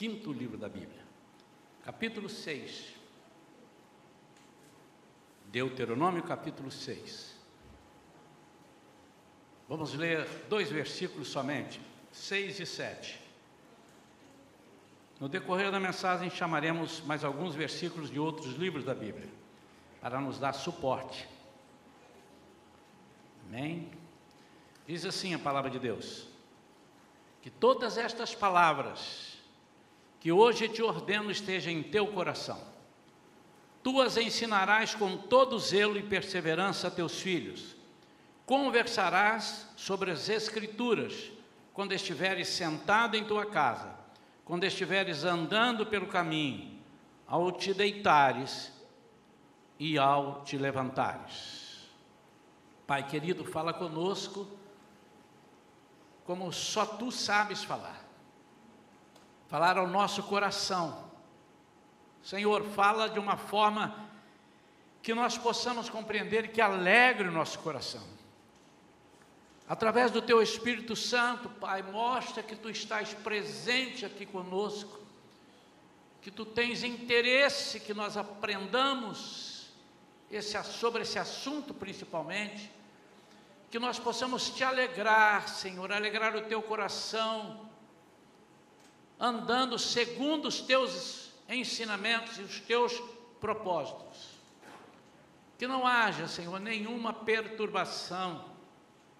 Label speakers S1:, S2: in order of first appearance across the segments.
S1: quinto livro da Bíblia, capítulo 6. Deuteronômio, capítulo 6. Vamos ler dois versículos somente, 6 e 7. No decorrer da mensagem, chamaremos mais alguns versículos de outros livros da Bíblia, para nos dar suporte. Amém? Diz assim a palavra de Deus: Que todas estas palavras que hoje te ordeno estejam em teu coração. Tu as ensinarás com todo zelo e perseverança a teus filhos. Conversarás sobre as Escrituras quando estiveres sentado em tua casa quando estiveres andando pelo caminho, ao te deitares e ao te levantares. Pai querido, fala conosco como só tu sabes falar. Falar ao nosso coração. Senhor, fala de uma forma que nós possamos compreender que alegre o nosso coração Através do teu Espírito Santo, Pai, mostra que tu estás presente aqui conosco, que tu tens interesse que nós aprendamos esse, sobre esse assunto principalmente, que nós possamos te alegrar, Senhor, alegrar o teu coração, andando segundo os teus ensinamentos e os teus propósitos. Que não haja, Senhor, nenhuma perturbação,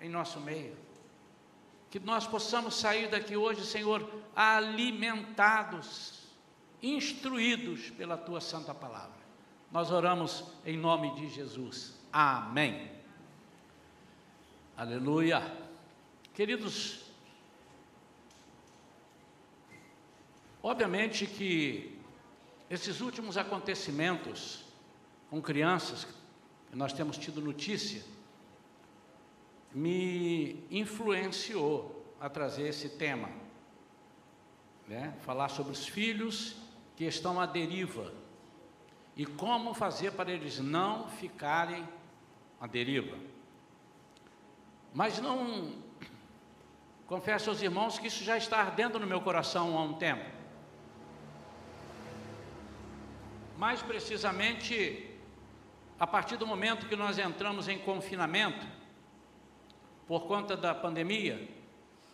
S1: em nosso meio. Que nós possamos sair daqui hoje, Senhor, alimentados, instruídos pela tua santa palavra. Nós oramos em nome de Jesus. Amém. Aleluia. Queridos, obviamente que esses últimos acontecimentos com crianças, que nós temos tido notícia, me influenciou a trazer esse tema, né? falar sobre os filhos que estão à deriva e como fazer para eles não ficarem à deriva. Mas não, confesso aos irmãos que isso já está ardendo no meu coração há um tempo. Mais precisamente, a partir do momento que nós entramos em confinamento, por conta da pandemia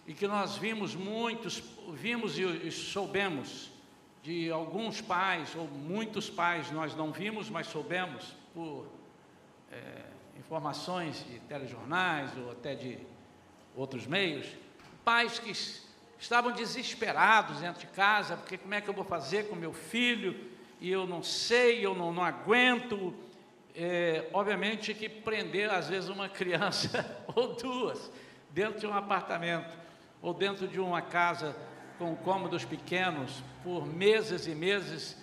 S1: e que nós vimos muitos, vimos e soubemos de alguns pais, ou muitos pais nós não vimos, mas soubemos por é, informações de telejornais ou até de outros meios, pais que estavam desesperados dentro de casa, porque como é que eu vou fazer com meu filho, e eu não sei, eu não, não aguento, é, obviamente que prender às vezes uma criança ou duas dentro de um apartamento ou dentro de uma casa com cômodos pequenos por meses e meses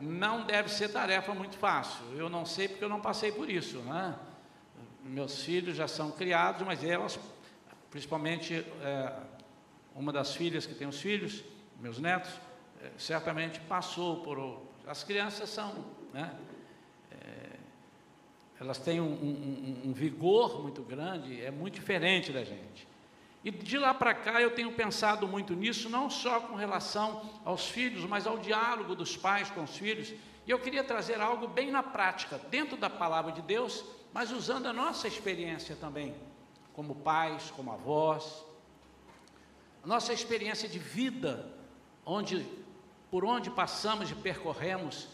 S1: não deve ser tarefa muito fácil. Eu não sei porque eu não passei por isso, né? Meus filhos já são criados, mas elas, principalmente é, uma das filhas que tem os filhos, meus netos, é, certamente passou por. As crianças são, né? elas têm um, um, um, vigor muito grande, é muito diferente da gente. E de lá para cá eu tenho pensado muito nisso, não só com relação aos filhos, mas ao diálogo dos pais com os filhos. E eu queria trazer algo bem na prática, dentro da palavra de Deus, mas usando a nossa experiência também, como pais, como avós, nossa experiência de vida, onde, por onde passamos e percorremos,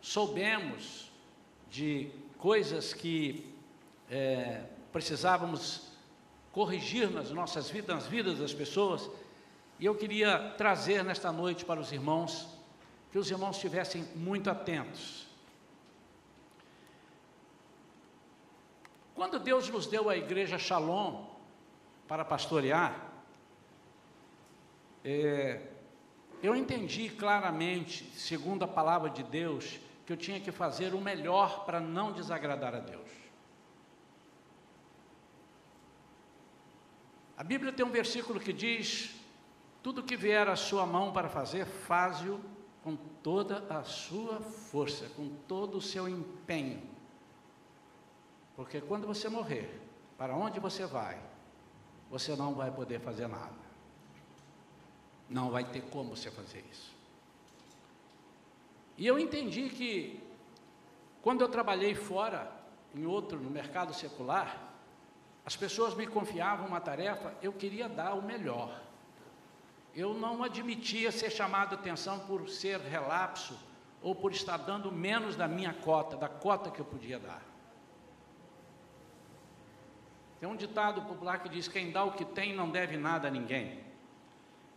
S1: soubemos de coisas que é, precisávamos corrigir nas nossas vidas, nas vidas das pessoas, e eu queria trazer nesta noite para os irmãos, que os irmãos estivessem muito atentos. Quando Deus nos deu a igreja Shalom para pastorear, é, eu entendi claramente, segundo a palavra de Deus, que eu tinha que fazer o melhor para não desagradar a Deus. A Bíblia tem um versículo que diz: Tudo que vier à sua mão para fazer, faze-o com toda a sua força, com todo o seu empenho. Porque quando você morrer, para onde você vai, você não vai poder fazer nada. Não vai ter como você fazer isso. E eu entendi que, quando eu trabalhei fora, em outro, no mercado secular, as pessoas me confiavam uma tarefa, eu queria dar o melhor. Eu não admitia ser chamado atenção por ser relapso ou por estar dando menos da minha cota, da cota que eu podia dar. Tem um ditado popular que diz: quem dá o que tem não deve nada a ninguém.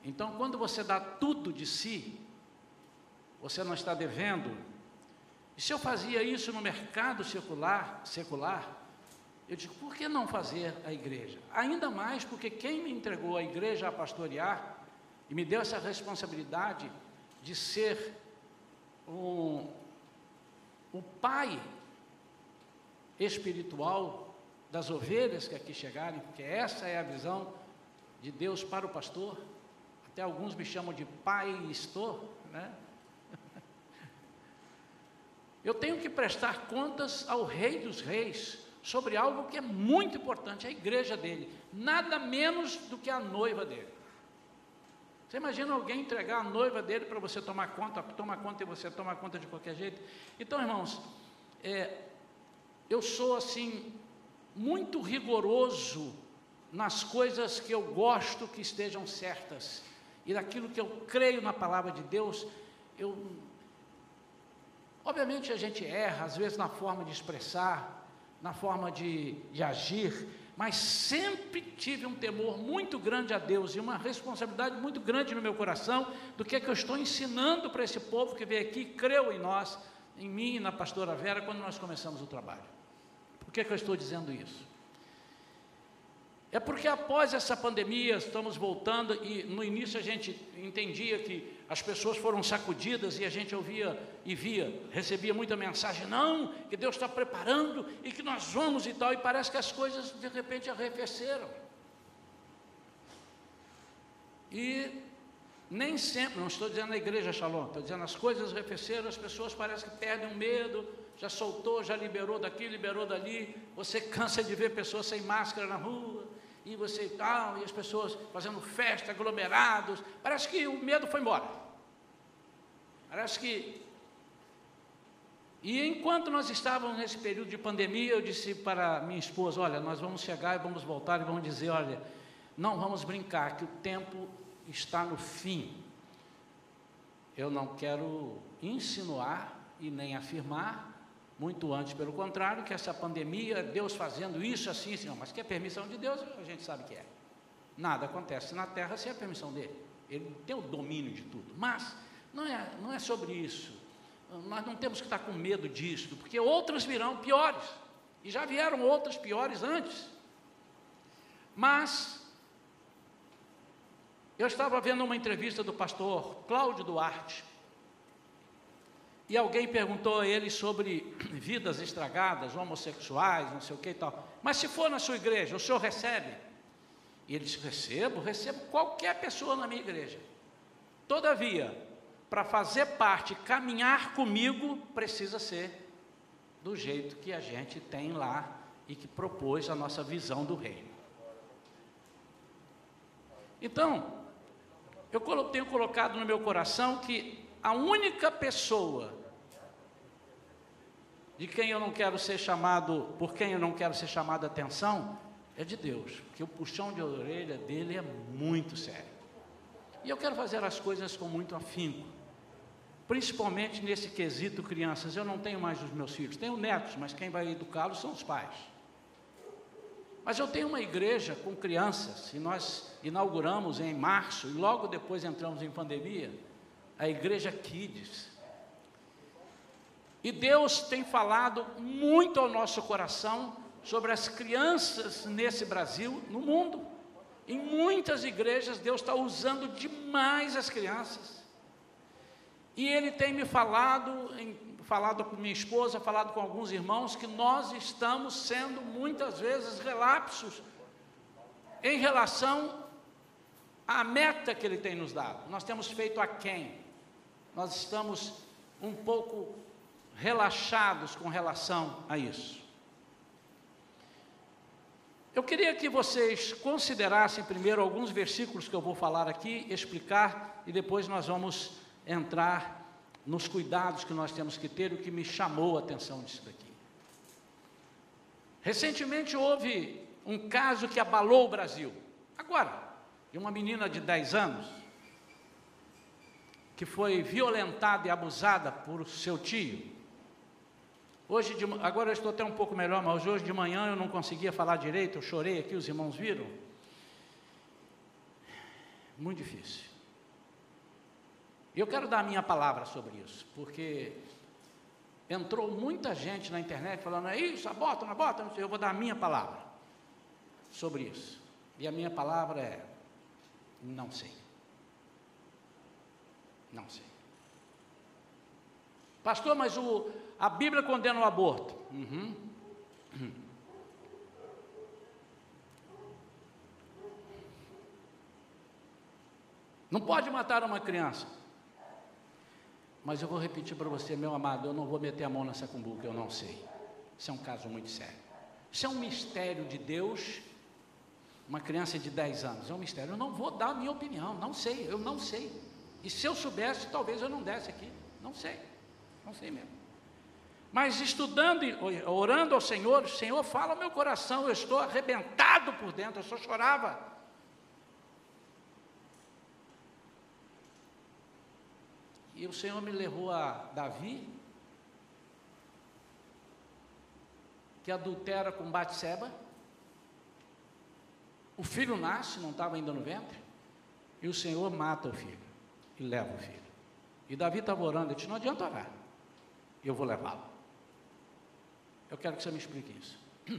S1: Então, quando você dá tudo de si, você não está devendo. E se eu fazia isso no mercado secular, secular, eu digo, por que não fazer a igreja? Ainda mais porque quem me entregou a igreja a pastorear e me deu essa responsabilidade de ser um, o pai espiritual das ovelhas que aqui chegarem, porque essa é a visão de Deus para o pastor. Até alguns me chamam de pai estou, né? Eu tenho que prestar contas ao Rei dos Reis sobre algo que é muito importante, a igreja dele, nada menos do que a noiva dele. Você imagina alguém entregar a noiva dele para você tomar conta, tomar conta e você toma conta de qualquer jeito? Então, irmãos, é, eu sou assim muito rigoroso nas coisas que eu gosto que estejam certas e naquilo que eu creio na palavra de Deus, eu obviamente a gente erra às vezes na forma de expressar, na forma de, de agir, mas sempre tive um temor muito grande a Deus e uma responsabilidade muito grande no meu coração do que é que eu estou ensinando para esse povo que veio aqui, creu em nós, em mim e na pastora Vera quando nós começamos o trabalho. Por que, que eu estou dizendo isso? É porque após essa pandemia, estamos voltando, e no início a gente entendia que as pessoas foram sacudidas e a gente ouvia e via, recebia muita mensagem, não, que Deus está preparando e que nós vamos e tal, e parece que as coisas de repente arrefeceram. E nem sempre, não estou dizendo na igreja Shalom, estou dizendo as coisas arrefeceram, as pessoas parecem que perdem o medo, já soltou, já liberou daqui, liberou dali. Você cansa de ver pessoas sem máscara na rua, e você tal, e as pessoas fazendo festa, aglomerados. Parece que o medo foi embora. Parece que. E enquanto nós estávamos nesse período de pandemia, eu disse para minha esposa: Olha, nós vamos chegar e vamos voltar e vamos dizer: Olha, não vamos brincar, que o tempo está no fim. Eu não quero insinuar e nem afirmar muito antes, pelo contrário, que essa pandemia, Deus fazendo isso assim, assim, mas que é permissão de Deus, a gente sabe que é. Nada acontece na terra sem a permissão dele. Ele tem o domínio de tudo. Mas não é, não é sobre isso. Nós não temos que estar com medo disso, porque outras virão piores. E já vieram outras piores antes. Mas eu estava vendo uma entrevista do pastor Cláudio Duarte, e alguém perguntou a ele sobre vidas estragadas, homossexuais, não sei o que e tal. Mas se for na sua igreja, o senhor recebe? E ele disse: recebo, recebo qualquer pessoa na minha igreja. Todavia, para fazer parte, caminhar comigo, precisa ser do jeito que a gente tem lá e que propôs a nossa visão do reino. Então, eu tenho colocado no meu coração que a única pessoa de quem eu não quero ser chamado, por quem eu não quero ser chamado a atenção, é de Deus, porque o puxão de orelha dele é muito sério. E eu quero fazer as coisas com muito afinco, principalmente nesse quesito crianças. Eu não tenho mais os meus filhos, tenho netos, mas quem vai educá-los são os pais. Mas eu tenho uma igreja com crianças, e nós inauguramos em março, e logo depois entramos em pandemia, a igreja Kids. E Deus tem falado muito ao nosso coração sobre as crianças nesse Brasil, no mundo. Em muitas igrejas, Deus está usando demais as crianças. E Ele tem me falado, em, falado com minha esposa, falado com alguns irmãos, que nós estamos sendo muitas vezes relapsos em relação à meta que Ele tem nos dado. Nós temos feito a quem? Nós estamos um pouco relaxados com relação a isso. Eu queria que vocês considerassem primeiro alguns versículos que eu vou falar aqui, explicar e depois nós vamos entrar nos cuidados que nós temos que ter, o que me chamou a atenção disso daqui. Recentemente houve um caso que abalou o Brasil. Agora, de uma menina de 10 anos, que foi violentada e abusada por seu tio. Hoje, de, agora eu estou até um pouco melhor, mas hoje de manhã eu não conseguia falar direito, eu chorei aqui, os irmãos viram. Muito difícil. Eu quero dar a minha palavra sobre isso, porque entrou muita gente na internet falando, é isso, abota, não abota, eu vou dar a minha palavra sobre isso. E a minha palavra é, não sei. Não sei. Pastor, mas o, a Bíblia condena o aborto. Uhum. Não pode matar uma criança. Mas eu vou repetir para você, meu amado, eu não vou meter a mão nessa cumbuca, eu não sei. Isso é um caso muito sério. Isso é um mistério de Deus. Uma criança de 10 anos, é um mistério. Eu não vou dar a minha opinião, não sei, eu não sei. E se eu soubesse, talvez eu não desse aqui. Não sei, não sei mesmo. Mas estudando, orando ao Senhor, Senhor fala ao meu coração, eu estou arrebentado por dentro, eu só chorava. E o Senhor me levou a Davi, que adultera com Batseba. O filho nasce, não estava ainda no ventre, e o Senhor mata o filho e leva o filho. E Davi estava orando, ele disse, não adianta orar, eu vou levá-lo. Eu quero que você me explique isso.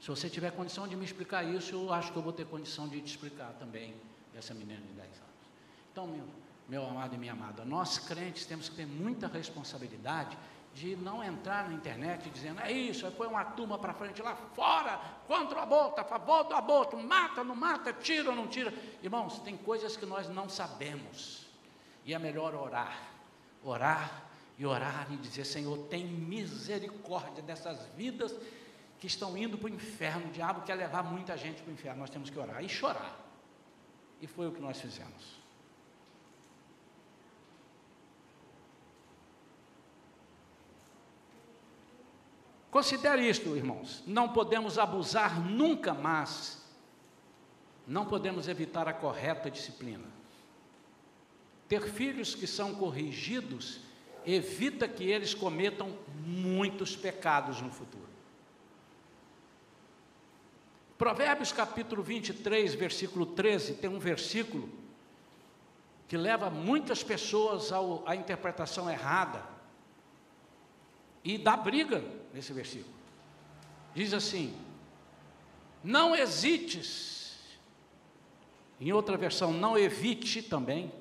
S1: Se você tiver condição de me explicar isso, eu acho que eu vou ter condição de te explicar também dessa menina de 10 anos. Então, meu, meu amado e minha amada, nós crentes temos que ter muita responsabilidade de não entrar na internet dizendo, é isso, aí põe uma turma para frente lá fora, contra o aborto, a favor do aborto, mata, não mata, tira ou não tira. Irmãos, tem coisas que nós não sabemos. E é melhor orar, orar e orar e dizer, Senhor, tem misericórdia dessas vidas que estão indo para o inferno. O diabo quer levar muita gente para o inferno. Nós temos que orar e chorar. E foi o que nós fizemos. Considere isto, irmãos. Não podemos abusar nunca mais. Não podemos evitar a correta disciplina. Ter filhos que são corrigidos evita que eles cometam muitos pecados no futuro. Provérbios capítulo 23, versículo 13, tem um versículo que leva muitas pessoas ao, à interpretação errada e dá briga nesse versículo. Diz assim: Não hesites, em outra versão, não evite também,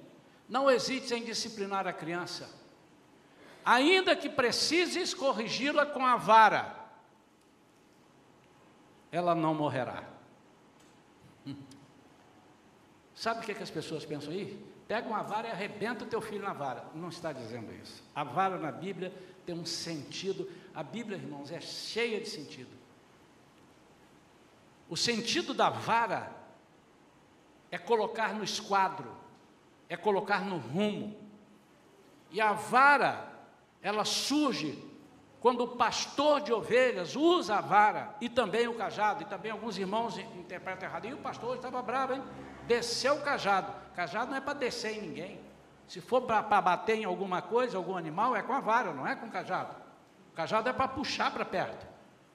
S1: não hesites em disciplinar a criança, ainda que precises corrigi-la com a vara, ela não morrerá. Sabe o que, é que as pessoas pensam aí? Pega uma vara e arrebenta o teu filho na vara. Não está dizendo isso. A vara na Bíblia tem um sentido. A Bíblia, irmãos, é cheia de sentido. O sentido da vara é colocar no esquadro, é colocar no rumo. E a vara, ela surge quando o pastor de ovelhas usa a vara e também o cajado, e também alguns irmãos interpretam errado. E o pastor estava bravo, hein? Desceu o cajado. Cajado não é para descer em ninguém. Se for para bater em alguma coisa, algum animal, é com a vara, não é com o cajado. O cajado é para puxar para perto.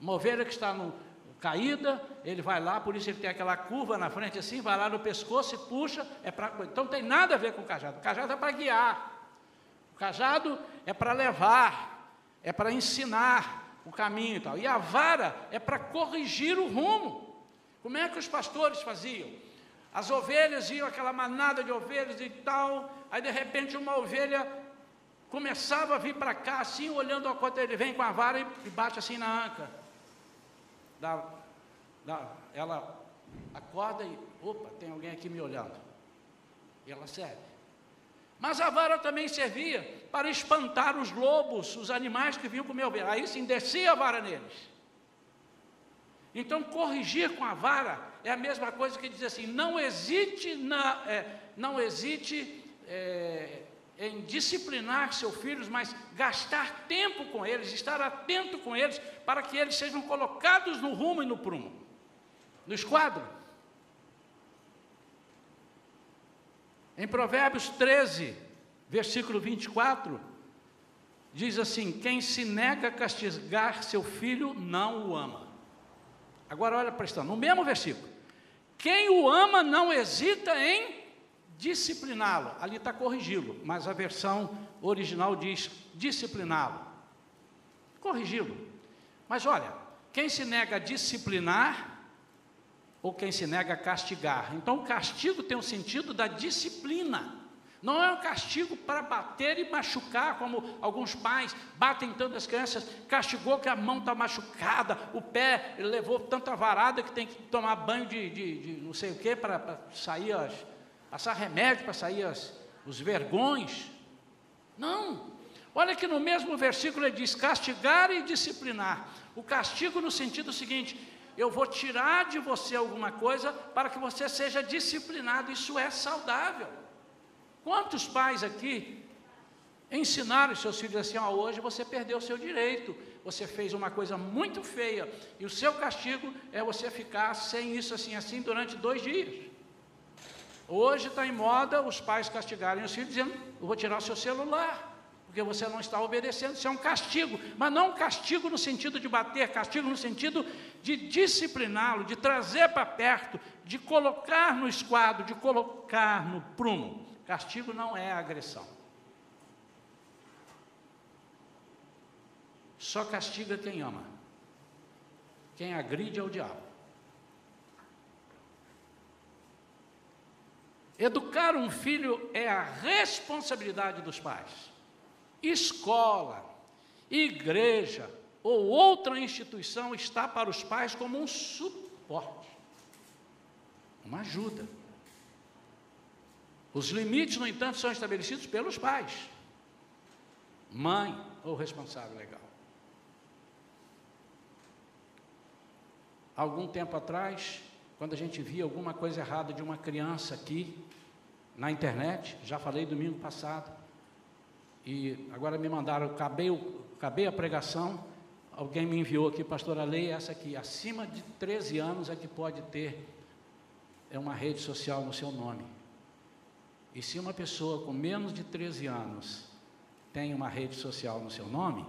S1: Uma ovelha que está no, caída, ele vai lá, por isso ele tem aquela curva na frente assim, vai lá no pescoço e puxa, é para. Então não tem nada a ver com o cajado. O cajado é para guiar. Cajado é para levar, é para ensinar o caminho e tal. E a vara é para corrigir o rumo. Como é que os pastores faziam? As ovelhas iam, aquela manada de ovelhas e tal, aí de repente uma ovelha começava a vir para cá, assim, olhando a conta, ele vem com a vara e bate assim na anca. Dá, dá, ela acorda e, opa, tem alguém aqui me olhando. E ela serve. Mas a vara também servia para espantar os lobos, os animais que vinham comer ovelha. Aí sim, descia a vara neles. Então, corrigir com a vara é a mesma coisa que dizer assim: não hesite, na, é, não hesite é, em disciplinar seus filhos, mas gastar tempo com eles, estar atento com eles, para que eles sejam colocados no rumo e no prumo, no esquadro. Em Provérbios 13, versículo 24, diz assim: Quem se nega a castigar seu filho não o ama. Agora olha prestando, no mesmo versículo. Quem o ama não hesita em discipliná-lo. Ali está corrigi-lo, mas a versão original diz discipliná-lo. Corrigi-lo. Mas olha, quem se nega a disciplinar ou quem se nega a castigar. Então o castigo tem o sentido da disciplina. Não é um castigo para bater e machucar, como alguns pais batem tantas crianças, castigou que a mão está machucada, o pé levou tanta varada que tem que tomar banho de, de, de não sei o que para sair as, passar remédio para sair as, os vergões. Não. Olha que no mesmo versículo ele diz castigar e disciplinar. O castigo no sentido seguinte: eu vou tirar de você alguma coisa para que você seja disciplinado. Isso é saudável. Quantos pais aqui ensinaram seus filhos assim: hoje você perdeu o seu direito, você fez uma coisa muito feia, e o seu castigo é você ficar sem isso assim assim durante dois dias. Hoje está em moda os pais castigarem os filhos dizendo: Eu vou tirar o seu celular, porque você não está obedecendo. Isso é um castigo, mas não um castigo no sentido de bater, castigo no sentido de discipliná-lo, de trazer para perto, de colocar no esquadro, de colocar no prumo. Castigo não é agressão. Só castiga quem ama. Quem agride é o diabo. Educar um filho é a responsabilidade dos pais. Escola, igreja ou outra instituição está para os pais como um suporte, uma ajuda. Os limites, no entanto, são estabelecidos pelos pais, mãe ou responsável legal. Algum tempo atrás, quando a gente via alguma coisa errada de uma criança aqui na internet, já falei domingo passado, e agora me mandaram, acabei, acabei a pregação, alguém me enviou aqui, pastora Lei, essa aqui, acima de 13 anos é que pode ter é uma rede social no seu nome. E se uma pessoa com menos de 13 anos tem uma rede social no seu nome,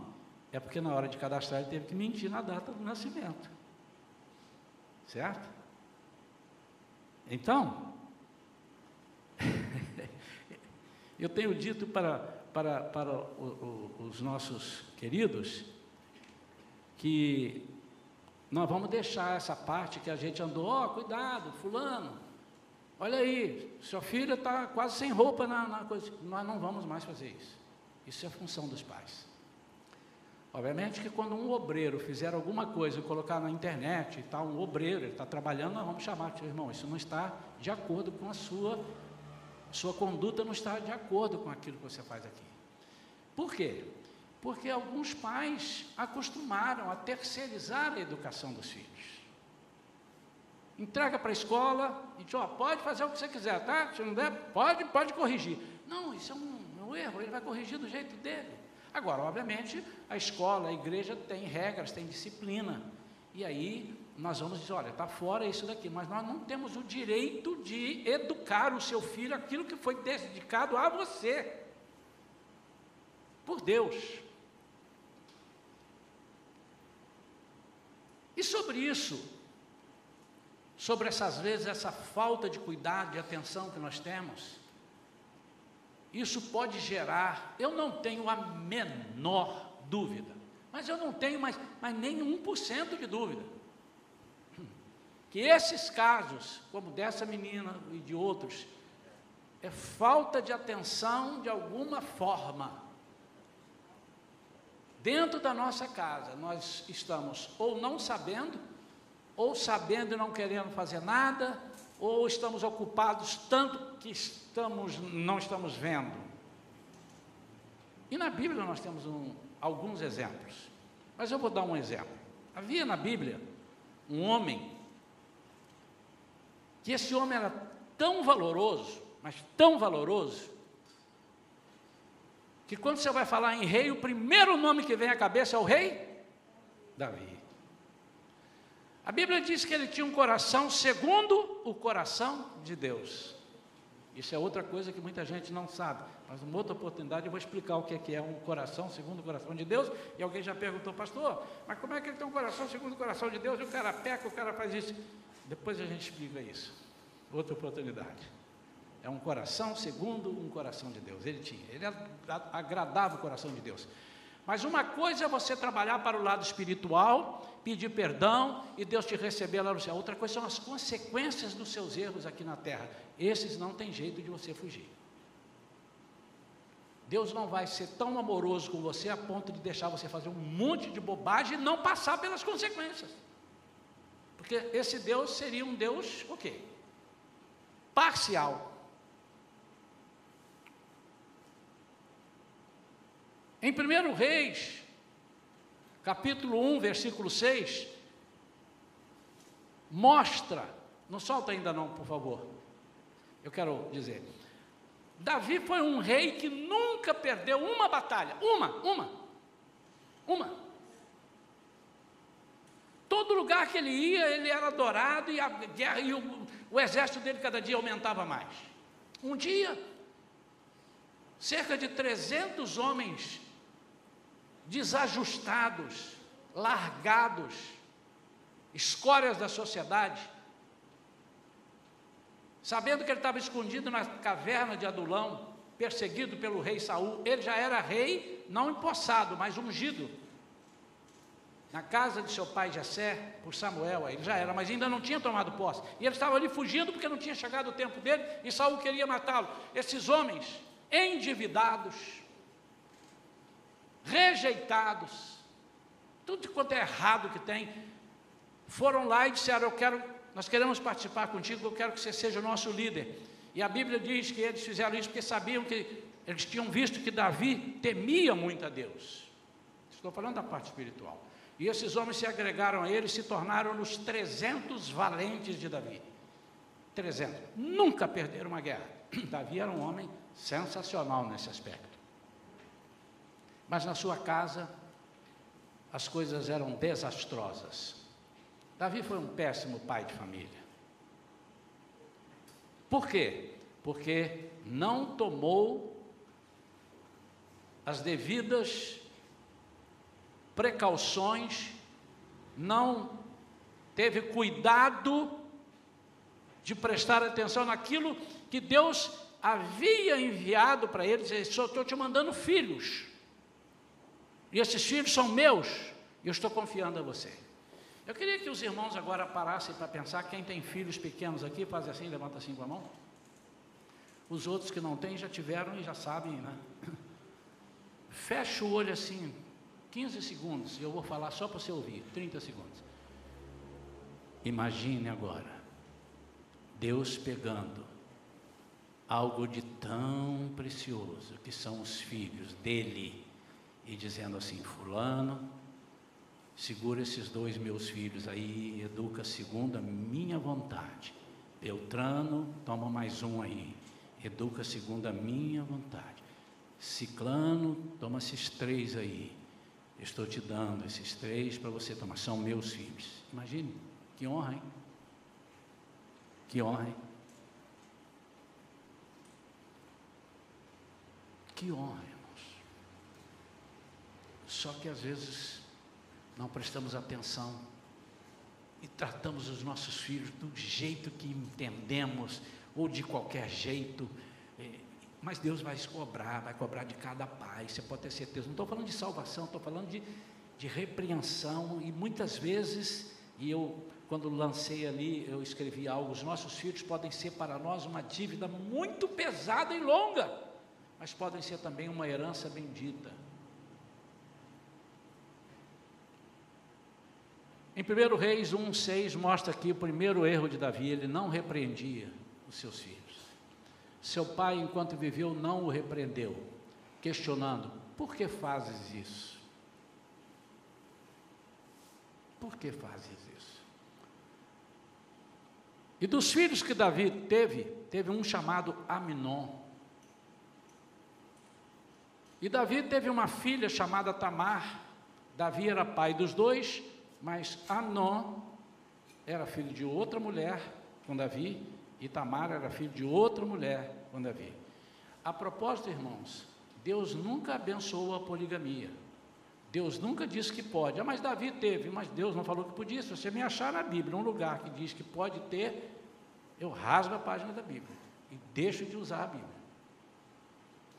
S1: é porque na hora de cadastrar ele teve que mentir na data do nascimento. Certo? Então, eu tenho dito para, para, para o, o, os nossos queridos que nós vamos deixar essa parte que a gente andou, ó, oh, cuidado, fulano, olha aí, seu filho está quase sem roupa na, na coisa. Nós não vamos mais fazer isso. Isso é função dos pais. Obviamente que quando um obreiro fizer alguma coisa e colocar na internet e tal, um obreiro, ele está trabalhando, nós vamos chamar, irmão, isso não está de acordo com a sua, sua conduta não está de acordo com aquilo que você faz aqui. Por quê? Porque alguns pais acostumaram a terceirizar a educação dos filhos. Entrega para a escola e diz, ó, pode fazer o que você quiser, tá? Se não der, pode, pode corrigir. Não, isso é um, é um erro, ele vai corrigir do jeito dele. Agora, obviamente, a escola, a igreja tem regras, tem disciplina. E aí nós vamos dizer, olha, está fora isso daqui, mas nós não temos o direito de educar o seu filho aquilo que foi dedicado a você. Por Deus. E sobre isso, sobre essas vezes, essa falta de cuidado, de atenção que nós temos, isso pode gerar, eu não tenho a menor dúvida, mas eu não tenho mais, mais nem 1% de dúvida, que esses casos, como dessa menina e de outros, é falta de atenção de alguma forma. Dentro da nossa casa, nós estamos ou não sabendo, ou sabendo e não querendo fazer nada, ou estamos ocupados tanto que estamos, não estamos vendo. E na Bíblia nós temos um, alguns exemplos, mas eu vou dar um exemplo. Havia na Bíblia um homem, que esse homem era tão valoroso, mas tão valoroso, que quando você vai falar em rei, o primeiro nome que vem à cabeça é o rei Davi. A Bíblia diz que ele tinha um coração segundo o coração de Deus. Isso é outra coisa que muita gente não sabe. Mas numa outra oportunidade eu vou explicar o que é um coração segundo o coração de Deus. E alguém já perguntou, pastor, mas como é que ele tem um coração segundo o coração de Deus? E o cara peca, o cara faz isso. Depois a gente explica isso. Outra oportunidade. É um coração segundo um coração de Deus. Ele tinha, ele agradava o coração de Deus. Mas uma coisa é você trabalhar para o lado espiritual, pedir perdão e Deus te receber lá no céu. Outra coisa são as consequências dos seus erros aqui na terra. Esses não tem jeito de você fugir. Deus não vai ser tão amoroso com você a ponto de deixar você fazer um monte de bobagem e não passar pelas consequências. Porque esse Deus seria um Deus o quê? Parcial. Em 1 Reis, capítulo 1, versículo 6, mostra, não solta ainda não, por favor. Eu quero dizer, Davi foi um rei que nunca perdeu uma batalha, uma, uma, uma. Todo lugar que ele ia, ele era adorado e a guerra e o, o exército dele cada dia aumentava mais. Um dia, cerca de 300 homens desajustados, largados, escórias da sociedade, sabendo que ele estava escondido na caverna de Adulão, perseguido pelo rei Saul, ele já era rei, não empossado, mas ungido. Na casa de seu pai Jessé, por Samuel, ele já era, mas ainda não tinha tomado posse. E ele estava ali fugindo porque não tinha chegado o tempo dele e Saul queria matá-lo. Esses homens endividados, rejeitados, tudo quanto é errado que tem, foram lá e disseram: Eu quero, nós queremos participar contigo, eu quero que você seja o nosso líder. E a Bíblia diz que eles fizeram isso porque sabiam que eles tinham visto que Davi temia muito a Deus. Estou falando da parte espiritual. E esses homens se agregaram a ele e se tornaram os 300 valentes de Davi. 300. Nunca perderam uma guerra. Davi era um homem sensacional nesse aspecto. Mas na sua casa, as coisas eram desastrosas. Davi foi um péssimo pai de família. Por quê? Porque não tomou as devidas precauções, não teve cuidado de prestar atenção naquilo que Deus havia enviado para ele, dizer, estou te mandando filhos. E esses filhos são meus, e eu estou confiando a você. Eu queria que os irmãos agora parassem para pensar, quem tem filhos pequenos aqui, faz assim, levanta assim com a mão. Os outros que não têm já tiveram e já sabem, né? Fecha o olho assim, 15 segundos, eu vou falar só para você ouvir, 30 segundos. Imagine agora, Deus pegando algo de tão precioso que são os filhos dele e dizendo assim: Fulano, segura esses dois meus filhos aí, educa segundo a minha vontade. Beltrano, toma mais um aí, educa segundo a minha vontade. Ciclano, toma esses três aí. Estou te dando esses três para você tomar, são meus filhos. Imagine, que honra, hein? Que honra, hein? Que honra. Só que às vezes não prestamos atenção e tratamos os nossos filhos do jeito que entendemos ou de qualquer jeito. Mas Deus vai cobrar, vai cobrar de cada pai, você pode ter certeza. Não estou falando de salvação, estou falando de, de repreensão. E muitas vezes, e eu, quando lancei ali, eu escrevi algo: os nossos filhos podem ser para nós uma dívida muito pesada e longa, mas podem ser também uma herança bendita. Em 1 Reis 1,6 mostra aqui o primeiro erro de Davi, ele não repreendia os seus filhos. Seu pai, enquanto viveu, não o repreendeu, questionando: por que fazes isso? Por que fazes isso? E dos filhos que Davi teve, teve um chamado Aminon. E Davi teve uma filha chamada Tamar. Davi era pai dos dois, mas Amnon era filho de outra mulher com Davi, e Tamar era filho de outra mulher com Davi. A propósito, irmãos, Deus nunca abençoou a poligamia. Deus nunca disse que pode. Ah, mas Davi teve, mas Deus não falou que podia. Se você me achar na Bíblia um lugar que diz que pode ter, eu rasgo a página da Bíblia e deixo de usar a Bíblia.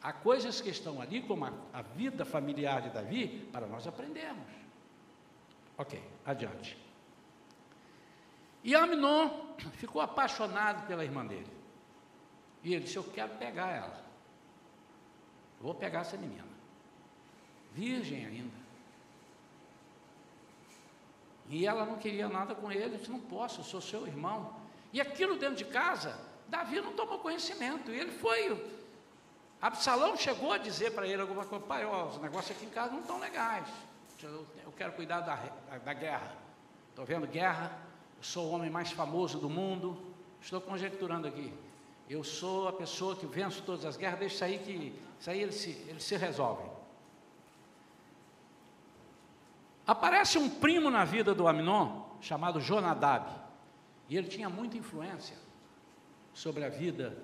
S1: Há coisas que estão ali, como a, a vida familiar de Davi, para nós aprendermos. Ok, adiante. E Aminon ficou apaixonado pela irmã dele. E ele disse: Eu quero pegar ela. Vou pegar essa menina. Virgem ainda. E ela não queria nada com ele, disse, não posso, eu sou seu irmão. E aquilo dentro de casa, Davi não tomou conhecimento, e ele foi. Absalão chegou a dizer para ele alguma coisa, pai, ó, os negócios aqui em casa não estão legais. Eu, eu quero cuidar da, da guerra. Estou vendo guerra, eu sou o homem mais famoso do mundo. Estou conjecturando aqui. Eu sou a pessoa que venço todas as guerras, deixa isso aí que isso aí eles se, eles se resolvem. Aparece um primo na vida do Aminon, chamado Jonadab, e ele tinha muita influência sobre a vida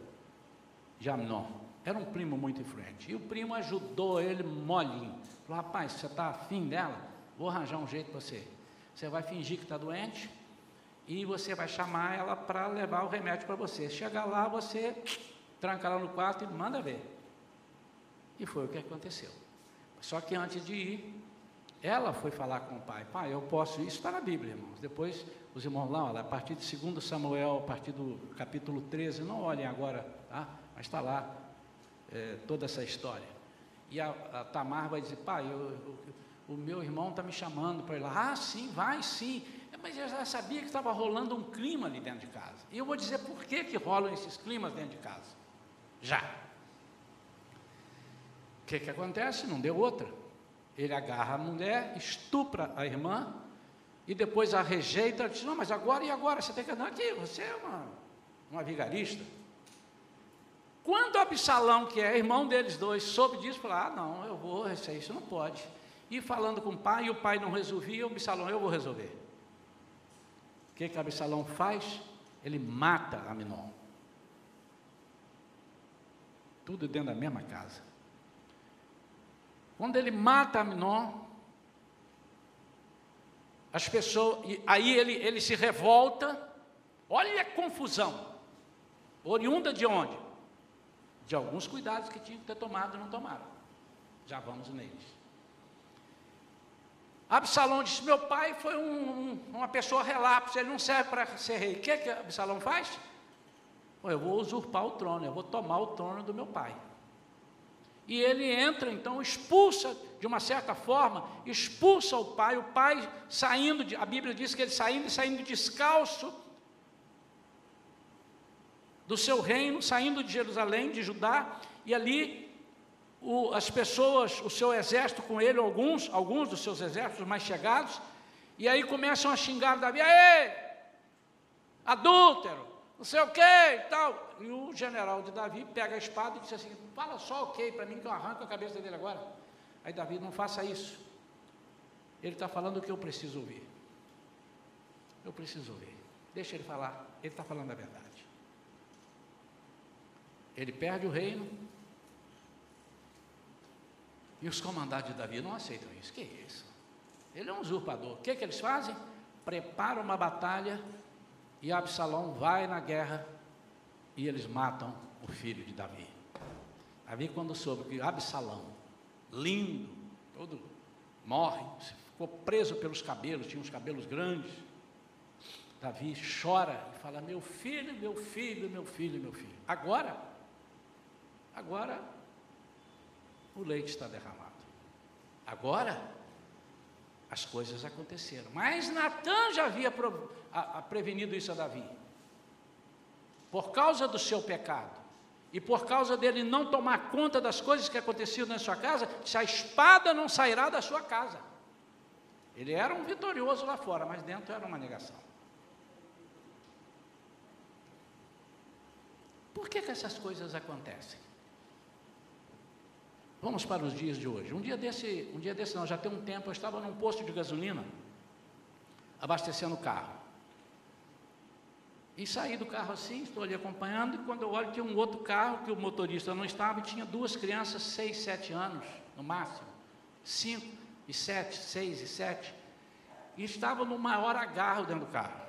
S1: de Aminon. Era um primo muito influente. E o primo ajudou ele molinho. Falou, rapaz, você está afim dela? Vou arranjar um jeito para você. Você vai fingir que está doente e você vai chamar ela para levar o remédio para você. Chegar lá, você tranca ela no quarto e manda ver. E foi o que aconteceu. Só que antes de ir, ela foi falar com o pai, pai, eu posso, isso está na Bíblia, irmãos. Depois, os irmãos lá, olha, a partir de 2 Samuel, a partir do capítulo 13, não olhem agora, tá? mas está lá é, toda essa história. E a, a, Tamar vai dizer, pai, eu, eu, o meu irmão está me chamando para ir lá. Ah, sim, vai sim. Mas eu já sabia que estava rolando um clima ali dentro de casa. E eu vou dizer por que, que rolam esses climas dentro de casa. Já. O que, que acontece? Não deu outra. Ele agarra a mulher, estupra a irmã e depois a rejeita. Diz: Não, mas agora e agora? Você tem que andar aqui, você é uma, uma vigarista. Quando Absalão, que é irmão deles dois, soube disso, falou: Ah, não, eu vou, isso, isso não pode. E falando com o pai, e o pai não resolvia, o Absalão, eu vou resolver. Que, que Absalão faz? Ele mata Aminon. Tudo dentro da mesma casa. Quando ele mata Aminon, as pessoas, aí ele, ele se revolta, olha a confusão, oriunda de onde? De alguns cuidados que tinham que ter tomado e não tomaram. Já vamos neles. Absalão disse: Meu pai foi um, um, uma pessoa relapso, ele não serve para ser rei. O que, que Absalão faz? Eu vou usurpar o trono, eu vou tomar o trono do meu pai. E ele entra, então, expulsa, de uma certa forma, expulsa o pai, o pai saindo, de, a Bíblia diz que ele saindo e saindo descalço do seu reino, saindo de Jerusalém, de Judá, e ali o, as pessoas, o seu exército com ele, alguns, alguns dos seus exércitos mais chegados, e aí começam a xingar Davi, aê, adúltero, não sei o que e tal. E o general de Davi pega a espada e diz assim: Fala só ok para mim que eu arranco a cabeça dele agora. Aí Davi, não faça isso. Ele está falando o que eu preciso ouvir. Eu preciso ouvir. Deixa ele falar. Ele está falando a verdade. Ele perde o reino. E os comandantes de Davi não aceitam isso. Que isso? Ele é um usurpador. O que, que eles fazem? Preparam uma batalha e Absalão vai na guerra e eles matam o filho de Davi. Davi, quando soube que Absalão, lindo, todo morre, ficou preso pelos cabelos, tinha uns cabelos grandes. Davi chora e fala: Meu filho, meu filho, meu filho, meu filho. Agora, agora, o leite está derramado. Agora, as coisas aconteceram. Mas Natan já havia prevenido isso a Davi. Por causa do seu pecado. E por causa dele não tomar conta das coisas que aconteciam na sua casa, se a espada não sairá da sua casa. Ele era um vitorioso lá fora, mas dentro era uma negação. Por que, que essas coisas acontecem? Vamos para os dias de hoje. Um dia desse, um dia desse não, já tem um tempo, eu estava num posto de gasolina, abastecendo o carro. E saí do carro assim, estou ali acompanhando, e quando eu olho, tinha um outro carro que o motorista não estava, e tinha duas crianças, seis, sete anos, no máximo. Cinco e sete, seis e sete. E estavam no maior agarro dentro do carro.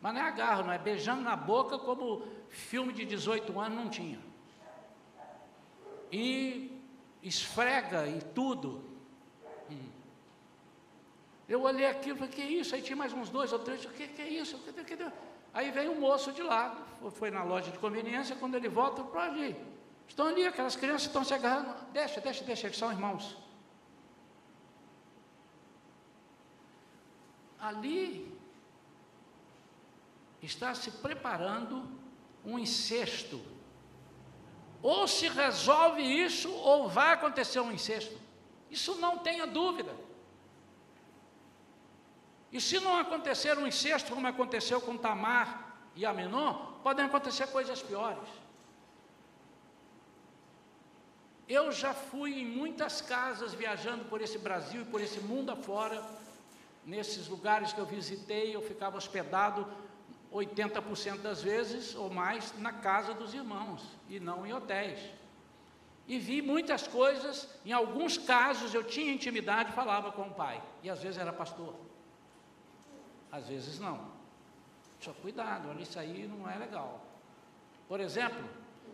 S1: Mas não é agarro, não é beijando na boca como filme de 18 anos não tinha. E esfrega e tudo. Hum. Eu olhei aquilo e falei, que isso? Aí tinha mais uns dois ou três, o que, que é isso? Que, que, que, Aí veio um moço de lado, foi na loja de conveniência, quando ele volta, para ali. Estão ali, aquelas crianças estão se agarrando. Deixa, deixa, deixa, eles são irmãos. Ali está se preparando um incesto. Ou se resolve isso, ou vai acontecer um incesto. Isso não tenha dúvida. E se não acontecer um incesto, como aconteceu com Tamar e Aminon, podem acontecer coisas piores. Eu já fui em muitas casas viajando por esse Brasil e por esse mundo afora, nesses lugares que eu visitei, eu ficava hospedado 80% das vezes ou mais na casa dos irmãos e não em hotéis. E vi muitas coisas, em alguns casos eu tinha intimidade falava com o pai, e às vezes era pastor, às vezes não. Só cuidado, olha, isso aí não é legal. Por exemplo,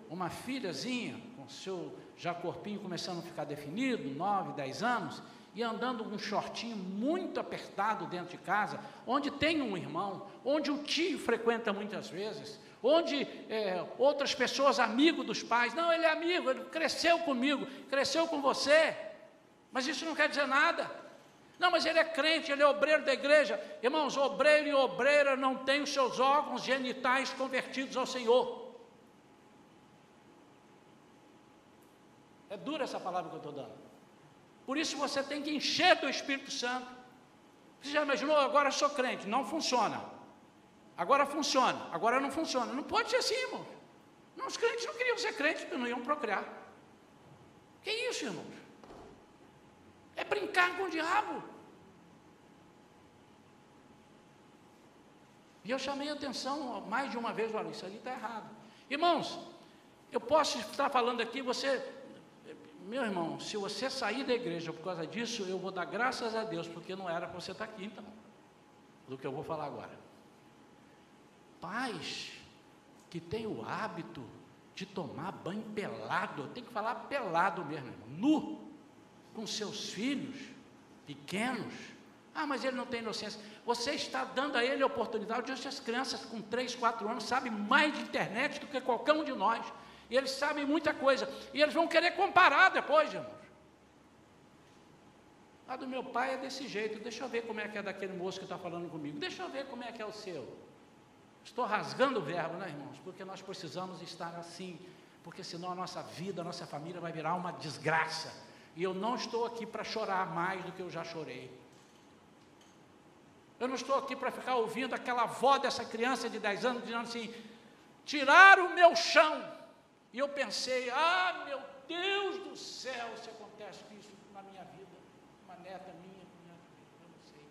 S1: uma filhazinha com seu já corpinho começando a ficar definido, 9, 10 anos, e andando com um shortinho muito apertado dentro de casa, onde tem um irmão, onde o tio frequenta muitas vezes, onde é, outras pessoas, amigo dos pais, não, ele é amigo, ele cresceu comigo, cresceu com você, mas isso não quer dizer nada. Não, mas ele é crente, ele é obreiro da igreja. Irmãos, obreiro e obreira não têm os seus órgãos genitais convertidos ao Senhor. É dura essa palavra que eu estou dando. Por isso você tem que encher do Espírito Santo. Você já imaginou? Agora sou crente, não funciona. Agora funciona, agora não funciona. Não pode ser assim, irmão. Não, os crentes não queriam ser crentes, porque não iam procriar. Que isso, irmãos? É brincar com o diabo. E eu chamei a atenção mais de uma vez, olha, isso ali está errado. Irmãos, eu posso estar falando aqui, você meu irmão, se você sair da igreja por causa disso, eu vou dar graças a Deus, porque não era para você estar aqui, então, do que eu vou falar agora. Pais que têm o hábito de tomar banho pelado, tem que falar pelado mesmo, irmão, nu, com seus filhos pequenos. Ah, mas ele não tem inocência. Você está dando a ele a oportunidade de as crianças com 3, 4 anos sabem mais de internet do que qualquer um de nós e eles sabem muita coisa, e eles vão querer comparar depois, irmãos. A do meu pai é desse jeito, deixa eu ver como é que é daquele moço que está falando comigo, deixa eu ver como é que é o seu. Estou rasgando o verbo, né, irmãos? Porque nós precisamos estar assim, porque senão a nossa vida, a nossa família vai virar uma desgraça. E eu não estou aqui para chorar mais do que eu já chorei. Eu não estou aqui para ficar ouvindo aquela avó dessa criança de 10 anos dizendo assim: tirar o meu chão. E eu pensei, ah, meu Deus do céu, se acontece isso na minha vida, uma neta minha, minha eu não sei.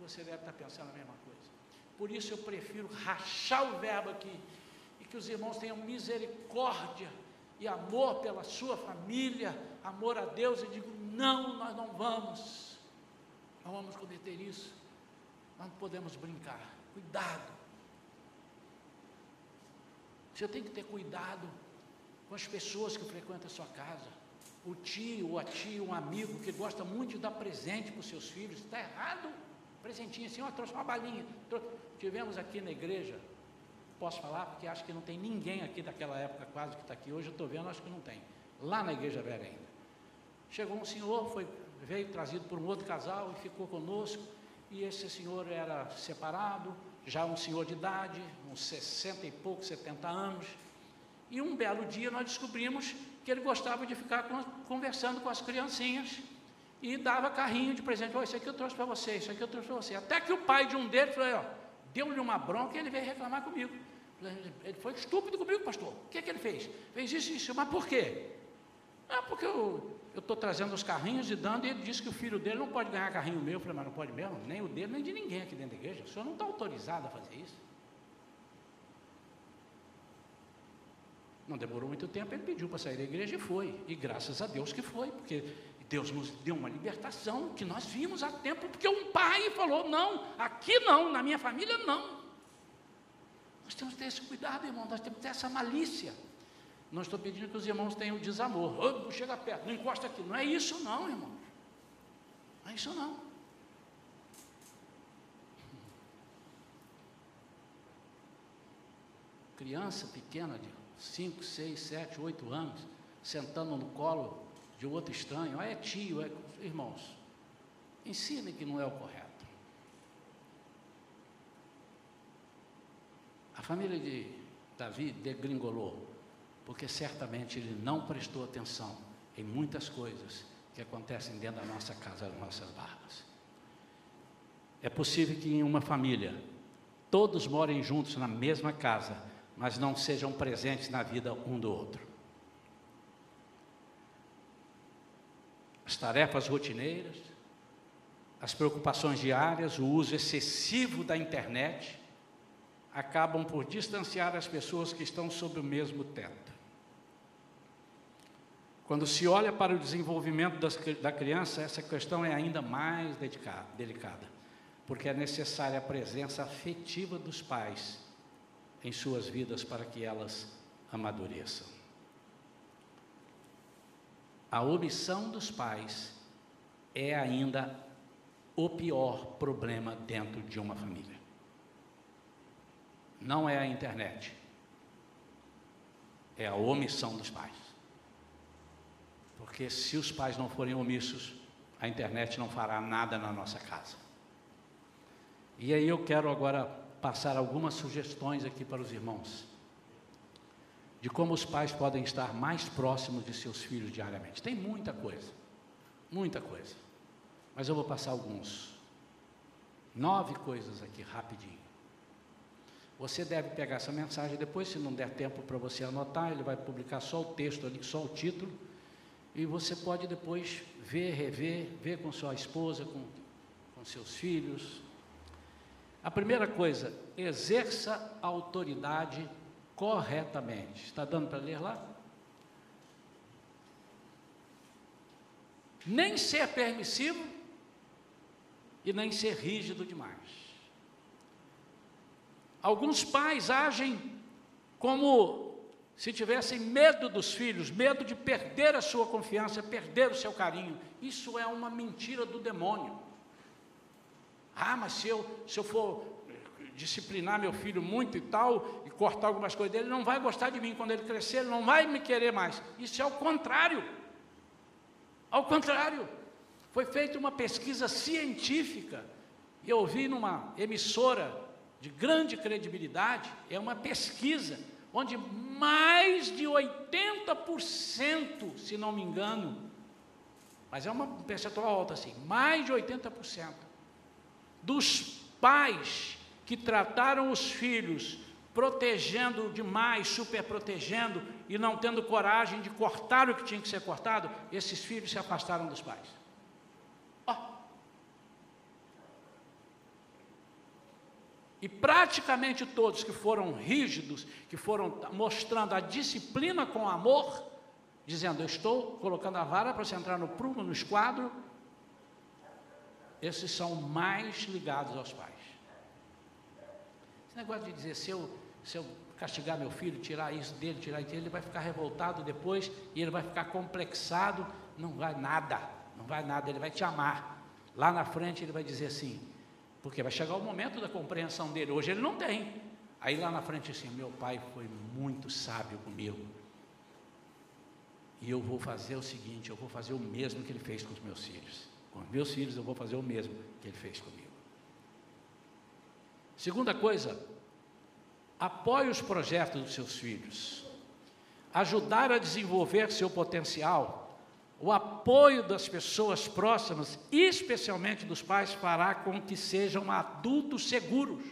S1: Você deve estar pensando a mesma coisa. Por isso eu prefiro rachar o verbo aqui e que os irmãos tenham misericórdia e amor pela sua família, amor a Deus e digo, não, nós não vamos, não vamos cometer isso, nós não podemos brincar, cuidado. Você tem que ter cuidado com as pessoas que frequentam a sua casa. O tio a tia, um amigo que gosta muito de dar presente para os seus filhos, está errado. Presentinho assim, ó, trouxe uma balinha. Tivemos aqui na igreja, posso falar, porque acho que não tem ninguém aqui daquela época quase que está aqui hoje, eu estou vendo, acho que não tem. Lá na igreja velha ainda. Chegou um senhor, foi, veio trazido por um outro casal e ficou conosco. E esse senhor era separado, já um senhor de idade, uns 60 e poucos, 70 anos e um belo dia nós descobrimos que ele gostava de ficar conversando com as criancinhas e dava carrinho de presente. Oh, isso aqui eu trouxe para você, isso aqui eu trouxe para você. Até que o pai de um deles falou, deu-lhe uma bronca e ele veio reclamar comigo. Ele foi estúpido comigo, pastor. O que, é que ele fez? Fez isso e isso. Mas por quê? Ah, porque eu estou trazendo os carrinhos e dando, e ele disse que o filho dele não pode ganhar carrinho meu. Eu falei, mas não pode mesmo? Nem o dele, nem de ninguém aqui dentro da igreja. O senhor não está autorizado a fazer isso. Não demorou muito tempo, ele pediu para sair da igreja e foi. E graças a Deus que foi, porque Deus nos deu uma libertação que nós vimos há tempo, porque um pai falou: não, aqui não, na minha família não. Nós temos que ter esse cuidado, irmão, nós temos que ter essa malícia. Não estou pedindo que os irmãos tenham desamor. Oh, não chega perto, não encosta aqui. Não é isso, não, irmão. Não é isso, não. Criança pequena de 5, 6, 7, 8 anos, sentando no colo de outro estranho, ah, é tio, é... irmãos, ensinem que não é o correto. A família de Davi degringolou, porque certamente ele não prestou atenção em muitas coisas que acontecem dentro da nossa casa, das nossas barbas. É possível que em uma família todos morem juntos na mesma casa, mas não sejam presentes na vida um do outro. As tarefas rotineiras, as preocupações diárias, o uso excessivo da internet, acabam por distanciar as pessoas que estão sob o mesmo teto. Quando se olha para o desenvolvimento das, da criança, essa questão é ainda mais delicada, porque é necessária a presença afetiva dos pais em suas vidas para que elas amadureçam. A omissão dos pais é ainda o pior problema dentro de uma família. Não é a internet, é a omissão dos pais. Porque se os pais não forem omissos, a internet não fará nada na nossa casa. E aí eu quero agora passar algumas sugestões aqui para os irmãos de como os pais podem estar mais próximos de seus filhos diariamente. Tem muita coisa, muita coisa, mas eu vou passar alguns. Nove coisas aqui, rapidinho. Você deve pegar essa mensagem depois, se não der tempo para você anotar, ele vai publicar só o texto ali, só o título, e você pode depois ver, rever, ver com sua esposa, com, com seus filhos, a primeira coisa, exerça a autoridade corretamente. Está dando para ler lá? Nem ser permissivo e nem ser rígido demais. Alguns pais agem como se tivessem medo dos filhos, medo de perder a sua confiança, perder o seu carinho. Isso é uma mentira do demônio. Ah, mas se eu, se eu for disciplinar meu filho muito e tal, e cortar algumas coisas dele, ele não vai gostar de mim quando ele crescer, ele não vai me querer mais. Isso é o contrário. Ao contrário. Foi feita uma pesquisa científica, e eu vi numa emissora de grande credibilidade, é uma pesquisa, onde mais de 80%, se não me engano, mas é uma percentual alta assim, mais de 80%, dos pais que trataram os filhos protegendo demais, super protegendo e não tendo coragem de cortar o que tinha que ser cortado, esses filhos se afastaram dos pais. E praticamente todos que foram rígidos, que foram mostrando a disciplina com amor, dizendo: Eu estou colocando a vara para você entrar no prumo, no esquadro, esses são mais ligados aos pais. Esse negócio de dizer, se eu, se eu castigar meu filho, tirar isso dele, tirar isso dele, ele vai ficar revoltado depois e ele vai ficar complexado, não vai nada, não vai nada, ele vai te amar. Lá na frente ele vai dizer assim, porque vai chegar o momento da compreensão dele, hoje ele não tem. Aí lá na frente assim, meu pai foi muito sábio comigo. E eu vou fazer o seguinte, eu vou fazer o mesmo que ele fez com os meus filhos. Com meus filhos eu vou fazer o mesmo que ele fez comigo. Segunda coisa, apoie os projetos dos seus filhos. Ajudar a desenvolver seu potencial, o apoio das pessoas próximas, especialmente dos pais, fará com que sejam adultos seguros.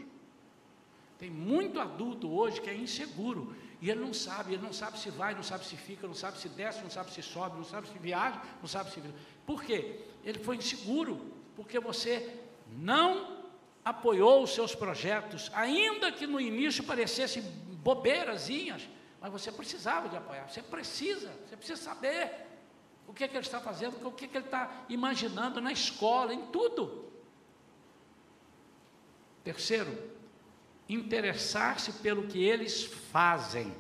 S1: Tem muito adulto hoje que é inseguro E ele não sabe, ele não sabe se vai, não sabe se fica, não sabe se desce, não sabe se sobe, não sabe se viaja, não sabe se. Por quê? Ele foi inseguro, porque você não apoiou os seus projetos, ainda que no início parecessem bobeirazinhas, mas você precisava de apoiar, você precisa, você precisa saber o que, é que ele está fazendo, o que, é que ele está imaginando na escola, em tudo. Terceiro, interessar-se pelo que eles fazem.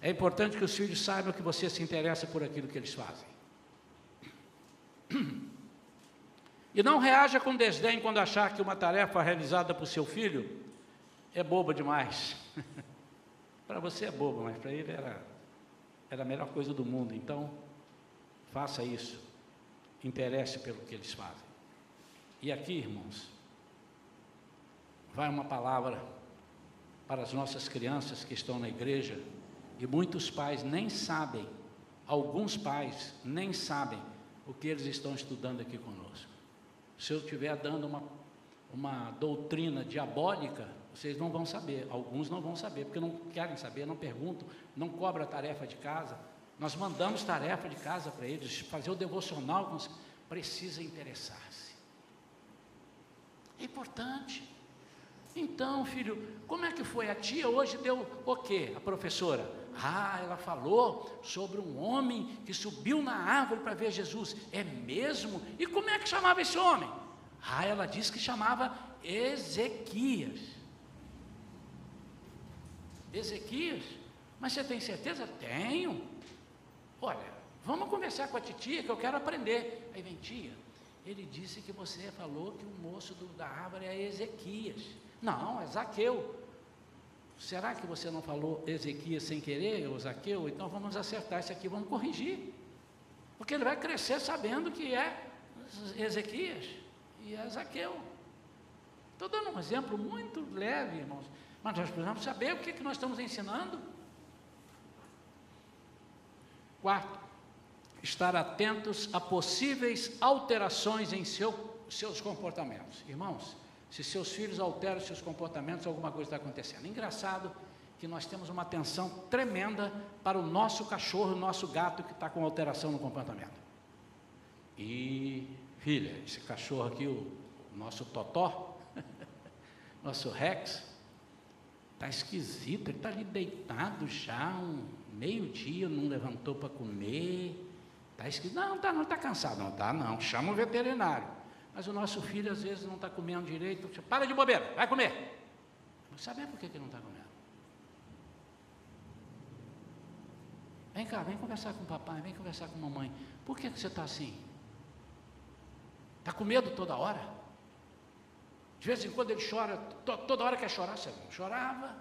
S1: É importante que os filhos saibam que você se interessa por aquilo que eles fazem. E não reaja com desdém quando achar que uma tarefa realizada por seu filho é boba demais. para você é boba, mas para ele era, era a melhor coisa do mundo. Então, faça isso. Interesse pelo que eles fazem. E aqui, irmãos, vai uma palavra para as nossas crianças que estão na igreja, e muitos pais nem sabem, alguns pais nem sabem o que eles estão estudando aqui conosco. Se eu estiver dando uma, uma doutrina diabólica, vocês não vão saber, alguns não vão saber, porque não querem saber, não perguntam, não cobram a tarefa de casa. Nós mandamos tarefa de casa para eles, fazer o devocional, precisa interessar-se. É importante. Então, filho, como é que foi? A tia hoje deu o quê? A professora? Ah, ela falou sobre um homem que subiu na árvore para ver Jesus. É mesmo? E como é que chamava esse homem? Ah, ela disse que chamava Ezequias. Ezequias? Mas você tem certeza? Tenho. Olha, vamos conversar com a titia que eu quero aprender. Aí vem tia, ele disse que você falou que o moço do, da árvore é Ezequias. Não, é Zaqueu. Será que você não falou Ezequias sem querer, ou Zaqueu? Então vamos acertar isso aqui, vamos corrigir. Porque ele vai crescer sabendo que é Ezequias e é Zaqueu. Estou dando um exemplo muito leve, irmãos. Mas nós precisamos saber o que, que nós estamos ensinando. Quarto, estar atentos a possíveis alterações em seu, seus comportamentos. Irmãos, se seus filhos alteram seus comportamentos, alguma coisa está acontecendo. Engraçado que nós temos uma atenção tremenda para o nosso cachorro, o nosso gato que está com alteração no comportamento. E, filha, esse cachorro aqui, o, nosso Totó, nosso Rex, está esquisito, ele está ali deitado já um meio-dia, não levantou para comer, está esquisito. Não, está não está cansado, não está não, chama o veterinário. Mas o nosso filho às vezes não está comendo direito. Para de bobeira, vai comer. Não sabe por que ele não está comendo. Vem cá, vem conversar com o papai, vem conversar com a mamãe. Por que, que você está assim? Está com medo toda hora? De vez em quando ele chora, to, toda hora quer chorar, você não chorava.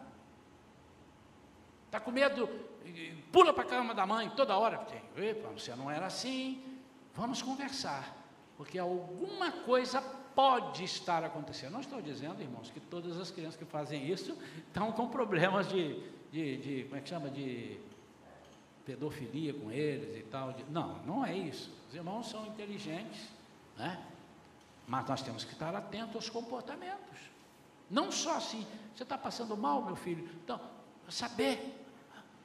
S1: Está com medo, pula para a cama da mãe toda hora. Epa, você não era assim. Vamos conversar porque alguma coisa pode estar acontecendo. Não estou dizendo, irmãos, que todas as crianças que fazem isso estão com problemas de, de, de como é que chama, de pedofilia com eles e tal. De, não, não é isso. Os irmãos são inteligentes, né? Mas nós temos que estar atentos aos comportamentos. Não só assim, você está passando mal, meu filho. Então, saber,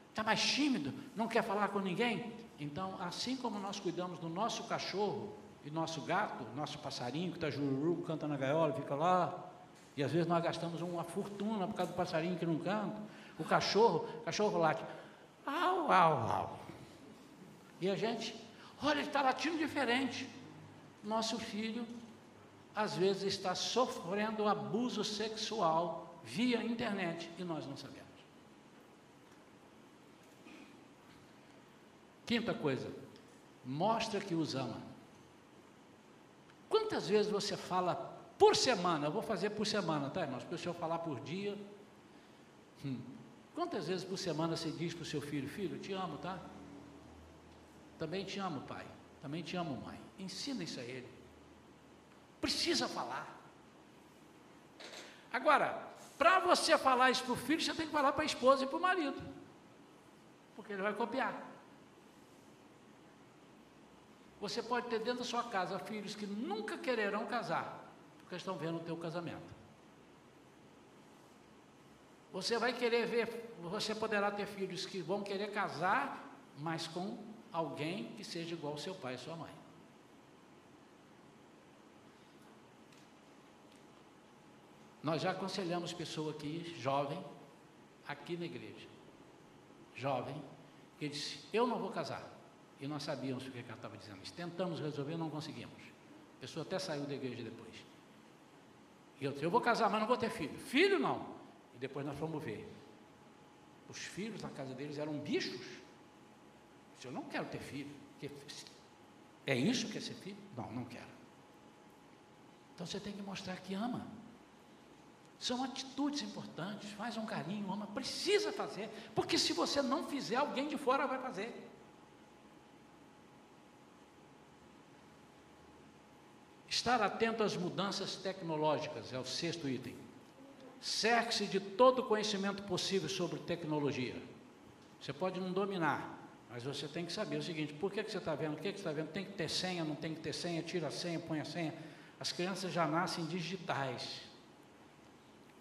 S1: está mais tímido, não quer falar com ninguém. Então, assim como nós cuidamos do nosso cachorro, e nosso gato, nosso passarinho que está jururu, canta na gaiola, fica lá. E às vezes nós gastamos uma fortuna por causa do passarinho que não canta. O cachorro, o cachorro late. Au, au, au. E a gente, olha, ele está latindo diferente. Nosso filho, às vezes, está sofrendo abuso sexual via internet e nós não sabemos. Quinta coisa, mostra que os ama. Quantas vezes você fala por semana? Eu vou fazer por semana, tá, irmãos? Porque se eu falar por dia. Hum. Quantas vezes por semana você diz para o seu filho: Filho, te amo, tá? Também te amo, pai. Também te amo, mãe. Ensina isso a ele. Precisa falar. Agora, para você falar isso para o filho, você tem que falar para a esposa e para o marido. Porque ele vai copiar. Você pode ter dentro da sua casa filhos que nunca quererão casar, porque estão vendo o teu casamento. Você vai querer ver, você poderá ter filhos que vão querer casar, mas com alguém que seja igual ao seu pai e sua mãe. Nós já aconselhamos pessoa aqui, jovem, aqui na igreja, jovem, que disse: Eu não vou casar. E nós sabíamos o que ela estava dizendo. Tentamos resolver, não conseguimos. A pessoa até saiu da igreja depois. E eu disse: Eu vou casar, mas não vou ter filho. Filho não. E depois nós fomos ver. Os filhos na casa deles eram bichos. Eu não quero ter filho. É isso que é ser filho? Não, não quero. Então você tem que mostrar que ama. São atitudes importantes, faz um carinho, ama, precisa fazer, porque se você não fizer, alguém de fora vai fazer. Estar atento às mudanças tecnológicas é o sexto item. Cerque-se de todo conhecimento possível sobre tecnologia. Você pode não dominar, mas você tem que saber o seguinte: por que, que você está vendo? O que, que você está vendo? Tem que ter senha, não tem que ter senha, tira a senha, põe a senha. As crianças já nascem digitais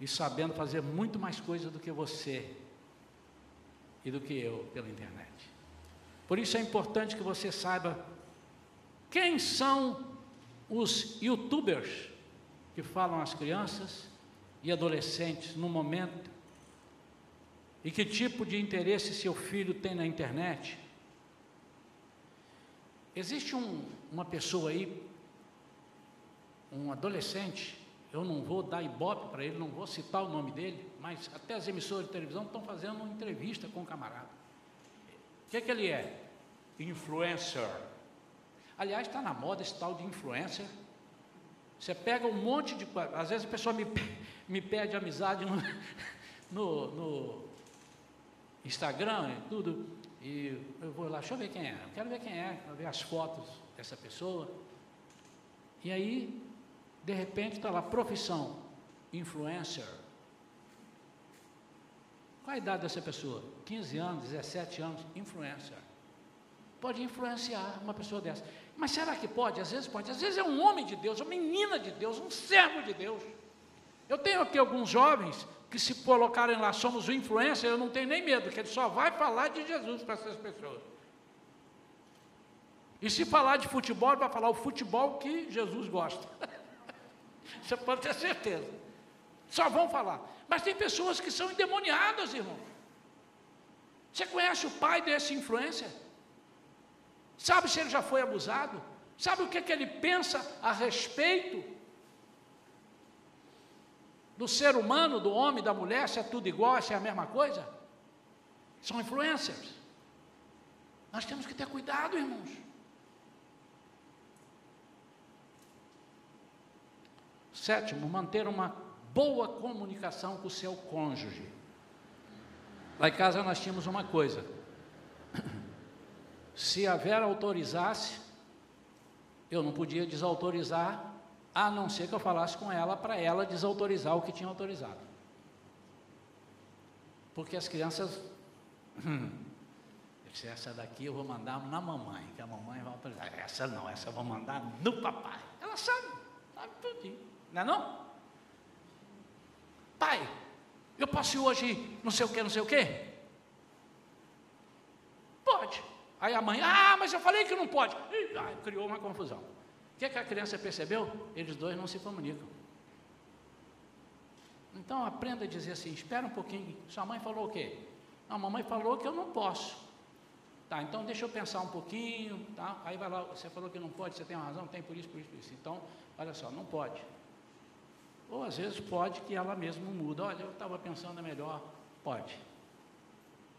S1: e sabendo fazer muito mais coisa do que você e do que eu pela internet. Por isso é importante que você saiba quem são os youtubers que falam às crianças e adolescentes no momento e que tipo de interesse seu filho tem na internet. Existe um, uma pessoa aí, um adolescente, eu não vou dar ibope para ele, não vou citar o nome dele, mas até as emissoras de televisão estão fazendo uma entrevista com o camarada. O que, é que ele é? Influencer. Aliás, está na moda esse tal de influencer. Você pega um monte de. Às vezes a pessoa me, me pede amizade no, no, no Instagram e tudo. E eu vou lá, deixa eu ver quem é. Eu quero ver quem é, quero ver as fotos dessa pessoa. E aí de repente está lá, profissão, influencer. Qual a idade dessa pessoa? 15 anos, 17 anos, influencer. Pode influenciar uma pessoa dessa. Mas será que pode? Às vezes pode. Às vezes é um homem de Deus, uma menina de Deus, um servo de Deus. Eu tenho aqui alguns jovens que se colocarem lá, somos o influencer, eu não tenho nem medo, que ele só vai falar de Jesus para essas pessoas. E se falar de futebol, vai falar o futebol que Jesus gosta. Você pode ter certeza. Só vão falar. Mas tem pessoas que são endemoniadas, irmão. Você conhece o pai desse influencer? Sabe se ele já foi abusado? Sabe o que, que ele pensa a respeito do ser humano, do homem, da mulher, se é tudo igual, se é a mesma coisa? São influencers. Nós temos que ter cuidado, irmãos. Sétimo, manter uma boa comunicação com o seu cônjuge. Lá em casa nós tínhamos uma coisa. Se a Vera autorizasse, eu não podia desautorizar, a não ser que eu falasse com ela para ela desautorizar o que tinha autorizado. Porque as crianças. Hum, essa daqui eu vou mandar na mamãe, que a mamãe vai autorizar. Essa não, essa eu vou mandar no papai. Ela sabe, sabe tudinho. Não é não? Pai, eu posso ir hoje não sei o que, não sei o que? Pode. Aí a mãe, ah, mas eu falei que não pode. E, ah, criou uma confusão. O que, é que a criança percebeu? Eles dois não se comunicam. Então aprenda a dizer assim, espera um pouquinho. Sua mãe falou o quê? A mamãe falou que eu não posso. Tá, então deixa eu pensar um pouquinho, tá? Aí vai lá, você falou que não pode, você tem razão, tem por isso, por isso, por isso. Então, olha só, não pode. Ou às vezes pode que ela mesma muda. Olha, eu estava pensando melhor. Pode.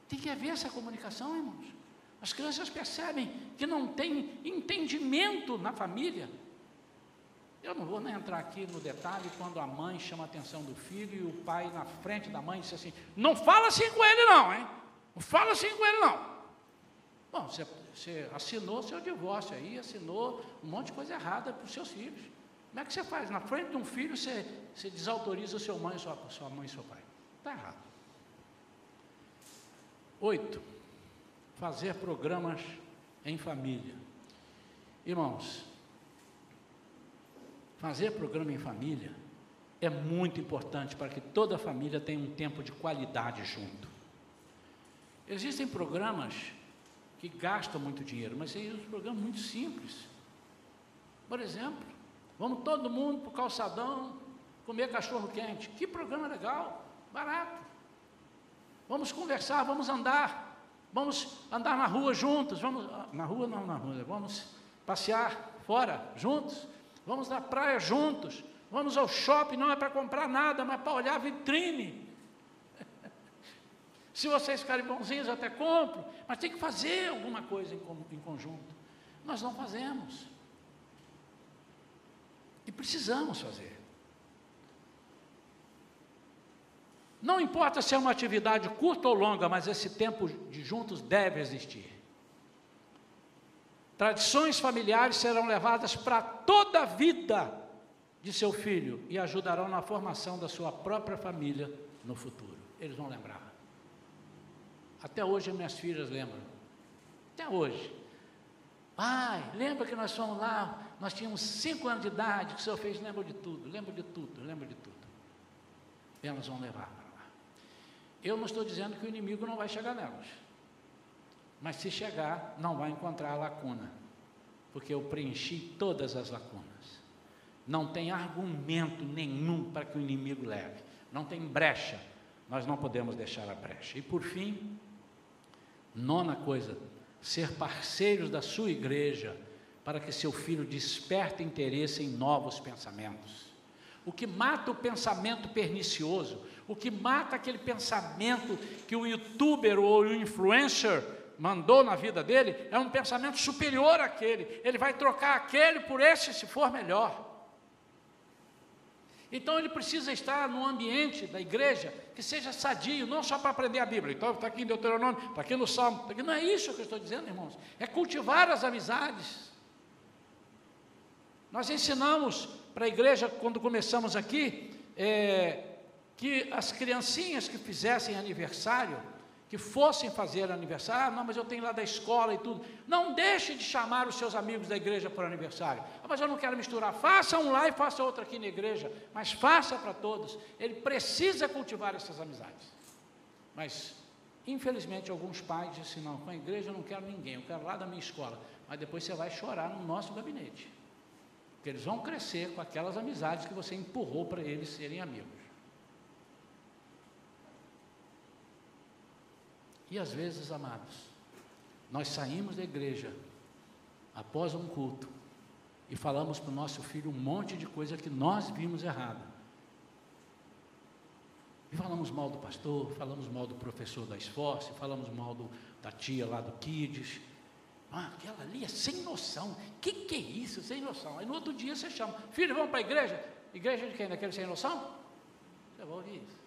S1: Tem que haver essa comunicação, irmãos. As crianças percebem que não tem entendimento na família. Eu não vou nem entrar aqui no detalhe quando a mãe chama a atenção do filho e o pai na frente da mãe diz assim: Não fala assim com ele, não, hein? Não fala assim com ele, não. Bom, você, você assinou seu divórcio aí, assinou um monte de coisa errada para os seus filhos. Como é que você faz? Na frente de um filho, você, você desautoriza seu mãe, sua, sua mãe e seu pai. Está errado. Oito, fazer programas em família. Irmãos, fazer programa em família é muito importante para que toda a família tenha um tempo de qualidade junto. Existem programas que gastam muito dinheiro, mas são programas muito simples. Por exemplo, vamos todo mundo para o calçadão comer cachorro quente. Que programa legal, barato. Vamos conversar, vamos andar. Vamos andar na rua juntos, vamos na rua não na rua, vamos passear fora juntos. Vamos na praia juntos. Vamos ao shopping, não é para comprar nada, mas para olhar vitrine. Se vocês ficarem bonzinhos, eu até compro, mas tem que fazer alguma coisa em, em conjunto. Nós não fazemos. E precisamos fazer. Não importa se é uma atividade curta ou longa, mas esse tempo de juntos deve existir. Tradições familiares serão levadas para toda a vida de seu filho e ajudarão na formação da sua própria família no futuro. Eles vão lembrar. Até hoje minhas filhas lembram. Até hoje. Pai, lembra que nós fomos lá, nós tínhamos cinco anos de idade, que o senhor fez, lembra de tudo, lembra de tudo, lembra de tudo. Elas vão levar. Eu não estou dizendo que o inimigo não vai chegar nelas. Mas se chegar, não vai encontrar a lacuna. Porque eu preenchi todas as lacunas. Não tem argumento nenhum para que o inimigo leve. Não tem brecha. Nós não podemos deixar a brecha. E por fim, nona coisa, ser parceiros da sua igreja para que seu filho desperte interesse em novos pensamentos. O que mata o pensamento pernicioso, o que mata aquele pensamento que o youtuber ou o influencer mandou na vida dele, é um pensamento superior àquele. Ele vai trocar aquele por esse se for melhor. Então ele precisa estar no ambiente da igreja que seja sadio, não só para aprender a Bíblia. Então está aqui em Deuteronômio, está aqui no Salmo. Tá aqui, não é isso que eu estou dizendo, irmãos. É cultivar as amizades. Nós ensinamos para a igreja, quando começamos aqui, é, que as criancinhas que fizessem aniversário, que fossem fazer aniversário, ah, não, mas eu tenho lá da escola e tudo. Não deixe de chamar os seus amigos da igreja para o aniversário. Ah, mas eu não quero misturar. Faça um lá e faça outro aqui na igreja, mas faça para todos. Ele precisa cultivar essas amizades. Mas, infelizmente, alguns pais dizem assim, não, com a igreja eu não quero ninguém, eu quero lá da minha escola. Mas depois você vai chorar no nosso gabinete. Porque eles vão crescer com aquelas amizades que você empurrou para eles serem amigos. E às vezes, amados, nós saímos da igreja após um culto e falamos para o nosso filho um monte de coisa que nós vimos errada. E falamos mal do pastor, falamos mal do professor da Esforce, falamos mal do, da tia lá do Kids. Ah, aquela ali é sem noção. O que, que é isso, sem noção? Aí no outro dia você chama, filho, vamos para a igreja? Igreja de quem? Daquele sem noção? Você vai ouvir isso.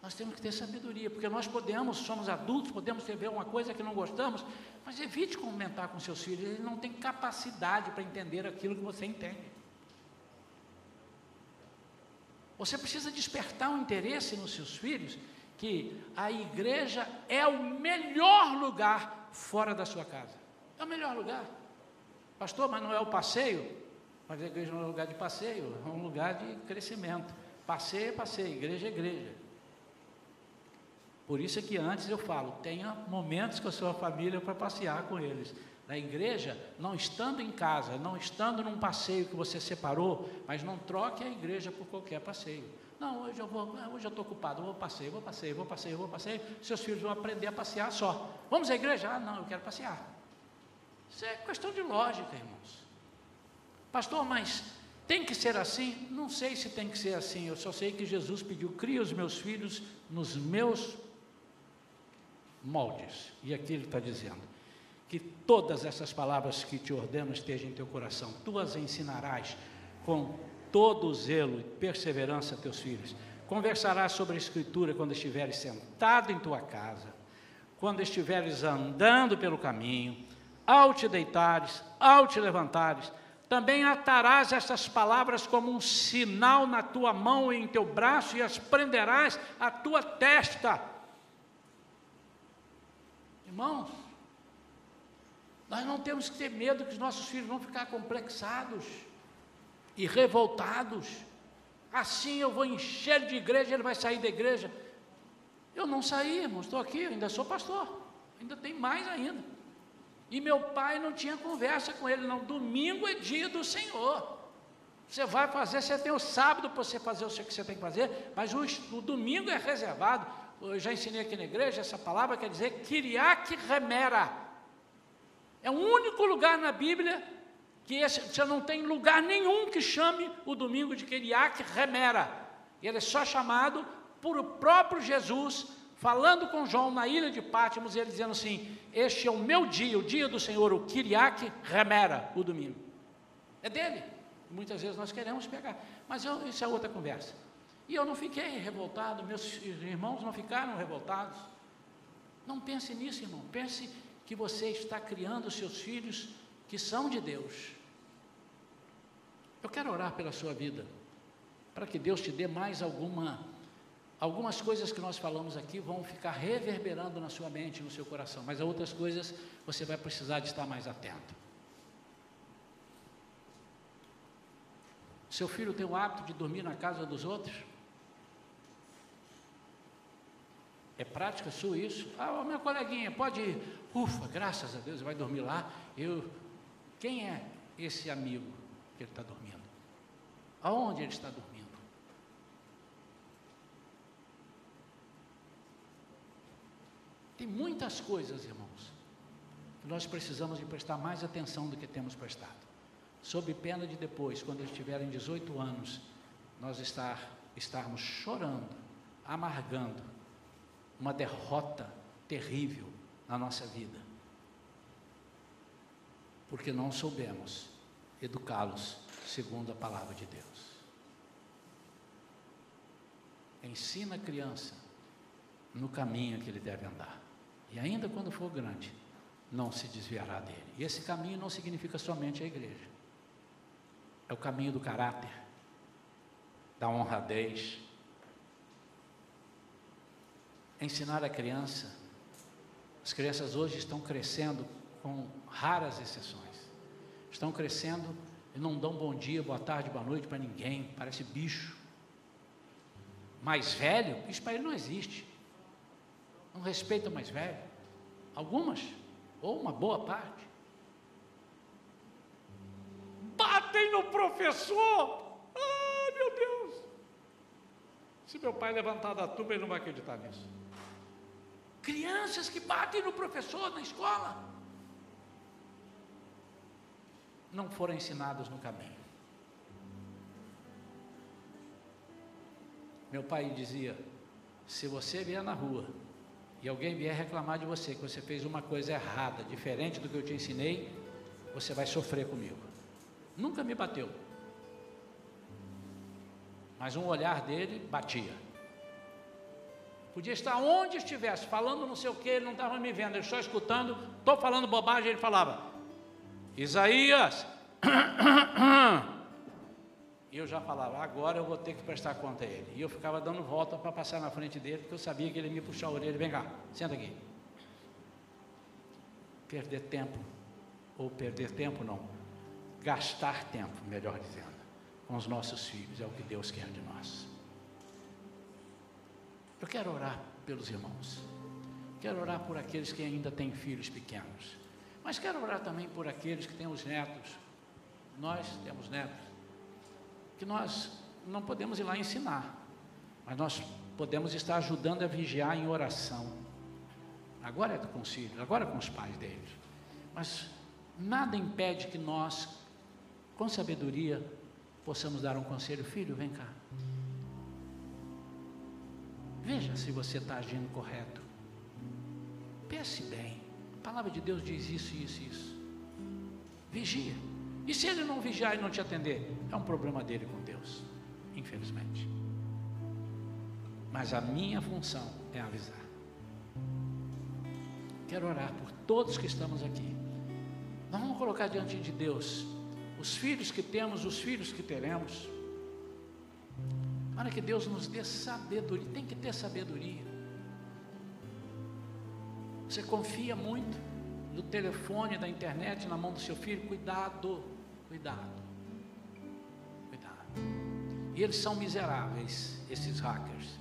S1: Nós temos que ter sabedoria, porque nós podemos, somos adultos, podemos ver uma coisa que não gostamos, mas evite comentar com seus filhos, eles não têm capacidade para entender aquilo que você entende. Você precisa despertar um interesse nos seus filhos que a igreja é o melhor lugar fora da sua casa. É o melhor lugar. Pastor, mas não é o passeio? Mas a igreja não é um lugar de passeio, é um lugar de crescimento. Passeio é passeio, igreja é igreja. Por isso é que antes eu falo, tenha momentos com a sua família para passear com eles. Na igreja, não estando em casa, não estando num passeio que você separou, mas não troque a igreja por qualquer passeio. Não, hoje eu vou, hoje eu estou ocupado, vou passeio, vou passeio, vou passeio, vou passeio. Seus filhos vão aprender a passear só. Vamos à igreja? Ah, não, eu quero passear. Isso é questão de lógica, irmãos. Pastor, mas tem que ser assim? Não sei se tem que ser assim. Eu só sei que Jesus pediu: cria os meus filhos nos meus moldes. E aqui ele está dizendo: que todas essas palavras que te ordeno estejam em teu coração, tu as ensinarás com todo zelo e perseverança a teus filhos. Conversarás sobre a Escritura quando estiveres sentado em tua casa, quando estiveres andando pelo caminho, ao te deitares, ao te levantares. Também atarás estas palavras como um sinal na tua mão e em teu braço, e as prenderás à tua testa Irmãos, nós não temos que ter medo que os nossos filhos vão ficar complexados e revoltados. assim eu vou encher de igreja, ele vai sair da igreja. Eu não saí, irmão, estou aqui, ainda sou pastor, ainda tem mais ainda. E meu pai não tinha conversa com ele, não. Domingo é dia do Senhor. Você vai fazer, você tem o sábado para você fazer o que você tem que fazer, mas o, o domingo é reservado. Eu já ensinei aqui na igreja, essa palavra quer dizer Kiriak Remera. É o único lugar na Bíblia que você não tem lugar nenhum que chame o domingo de Kiriak Remera. Ele é só chamado por o próprio Jesus, falando com João na ilha de Pátimos, ele dizendo assim: Este é o meu dia, o dia do Senhor, o Kiriak Remera, o domingo. É dele. Muitas vezes nós queremos pegar, mas eu, isso é outra conversa. E eu não fiquei revoltado, meus irmãos não ficaram revoltados. Não pense nisso, irmão. Pense que você está criando seus filhos que são de Deus. Eu quero orar pela sua vida, para que Deus te dê mais alguma, algumas coisas que nós falamos aqui vão ficar reverberando na sua mente, no seu coração, mas outras coisas você vai precisar de estar mais atento. Seu filho tem o hábito de dormir na casa dos outros? É prática sua isso? Ah, minha coleguinha, pode ir. Ufa, graças a Deus, vai dormir lá. Eu, quem é esse amigo que ele está dormindo? Aonde ele está dormindo? Tem muitas coisas, irmãos, que nós precisamos de prestar mais atenção do que temos prestado sob pena de depois, quando eles tiverem 18 anos, nós estar, estarmos chorando, amargando uma derrota terrível na nossa vida, porque não soubemos educá-los segundo a palavra de Deus. Ensina a criança no caminho que ele deve andar, e ainda quando for grande, não se desviará dele. E esse caminho não significa somente a igreja é o caminho do caráter, da honradez. Ensinar a criança. As crianças hoje estão crescendo com raras exceções. Estão crescendo e não dão bom dia, boa tarde, boa noite para ninguém, parece bicho. Mais velho, isso para ele não existe. Não respeita o mais velho. Algumas, ou uma boa parte. batem no professor. Ah, meu Deus! Se meu pai levantar da tuba, ele não vai acreditar nisso. Crianças que batem no professor na escola não foram ensinadas no caminho. Meu pai dizia: se você vier na rua e alguém vier reclamar de você que você fez uma coisa errada, diferente do que eu te ensinei, você vai sofrer comigo. Nunca me bateu. Mas um olhar dele batia. Podia estar onde estivesse, falando não sei o que, ele não estava me vendo, ele só escutando, estou falando bobagem, ele falava, Isaías, e eu já falava, agora eu vou ter que prestar conta a ele. E eu ficava dando volta para passar na frente dele, porque eu sabia que ele me puxar a orelha, vem cá, senta aqui. Perder tempo, ou perder tempo não, gastar tempo, melhor dizendo, com os nossos filhos, é o que Deus quer de nós. Eu quero orar pelos irmãos, quero orar por aqueles que ainda têm filhos pequenos, mas quero orar também por aqueles que têm os netos. Nós temos netos, que nós não podemos ir lá ensinar, mas nós podemos estar ajudando a vigiar em oração. Agora é os filhos, agora é com os pais deles. Mas nada impede que nós com sabedoria, possamos dar um conselho: filho, vem cá. Veja se você está agindo correto. Pense bem. Palavra de Deus diz isso, isso, isso. Vigia. E se ele não vigiar e não te atender? É um problema dele com Deus, infelizmente. Mas a minha função é avisar. Quero orar por todos que estamos aqui. Nós vamos colocar diante de Deus os filhos que temos, os filhos que teremos. Para que Deus nos dê sabedoria, tem que ter sabedoria. Você confia muito no telefone, da internet, na mão do seu filho, cuidado, cuidado, cuidado. E eles são miseráveis, esses hackers.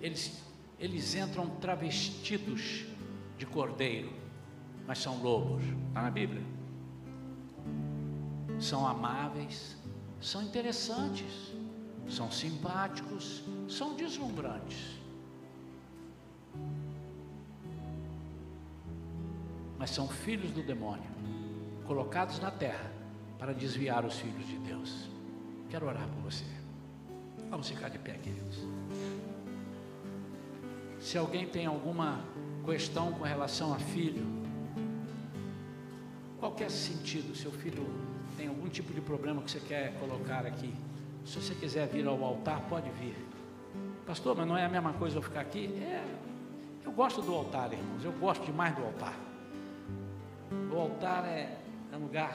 S1: Eles, eles entram travestidos de cordeiro, mas são lobos. Está na Bíblia. São amáveis, são interessantes, são simpáticos, são deslumbrantes. Mas são filhos do demônio, colocados na terra para desviar os filhos de Deus. Quero orar por você. Vamos ficar de pé, queridos. Se alguém tem alguma questão com relação a filho, qualquer sentido, seu filho tem algum tipo de problema que você quer colocar aqui, se você quiser vir ao altar, pode vir. Pastor, mas não é a mesma coisa eu ficar aqui? É, eu gosto do altar, irmãos, eu gosto demais do altar. O altar é, é um lugar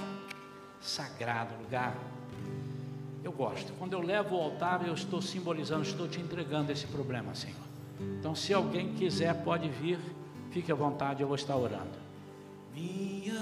S1: sagrado, lugar. Eu gosto. Quando eu levo o altar, eu estou simbolizando, estou te entregando esse problema, Senhor. Então, se alguém quiser, pode vir, fique à vontade, eu vou estar orando. Minha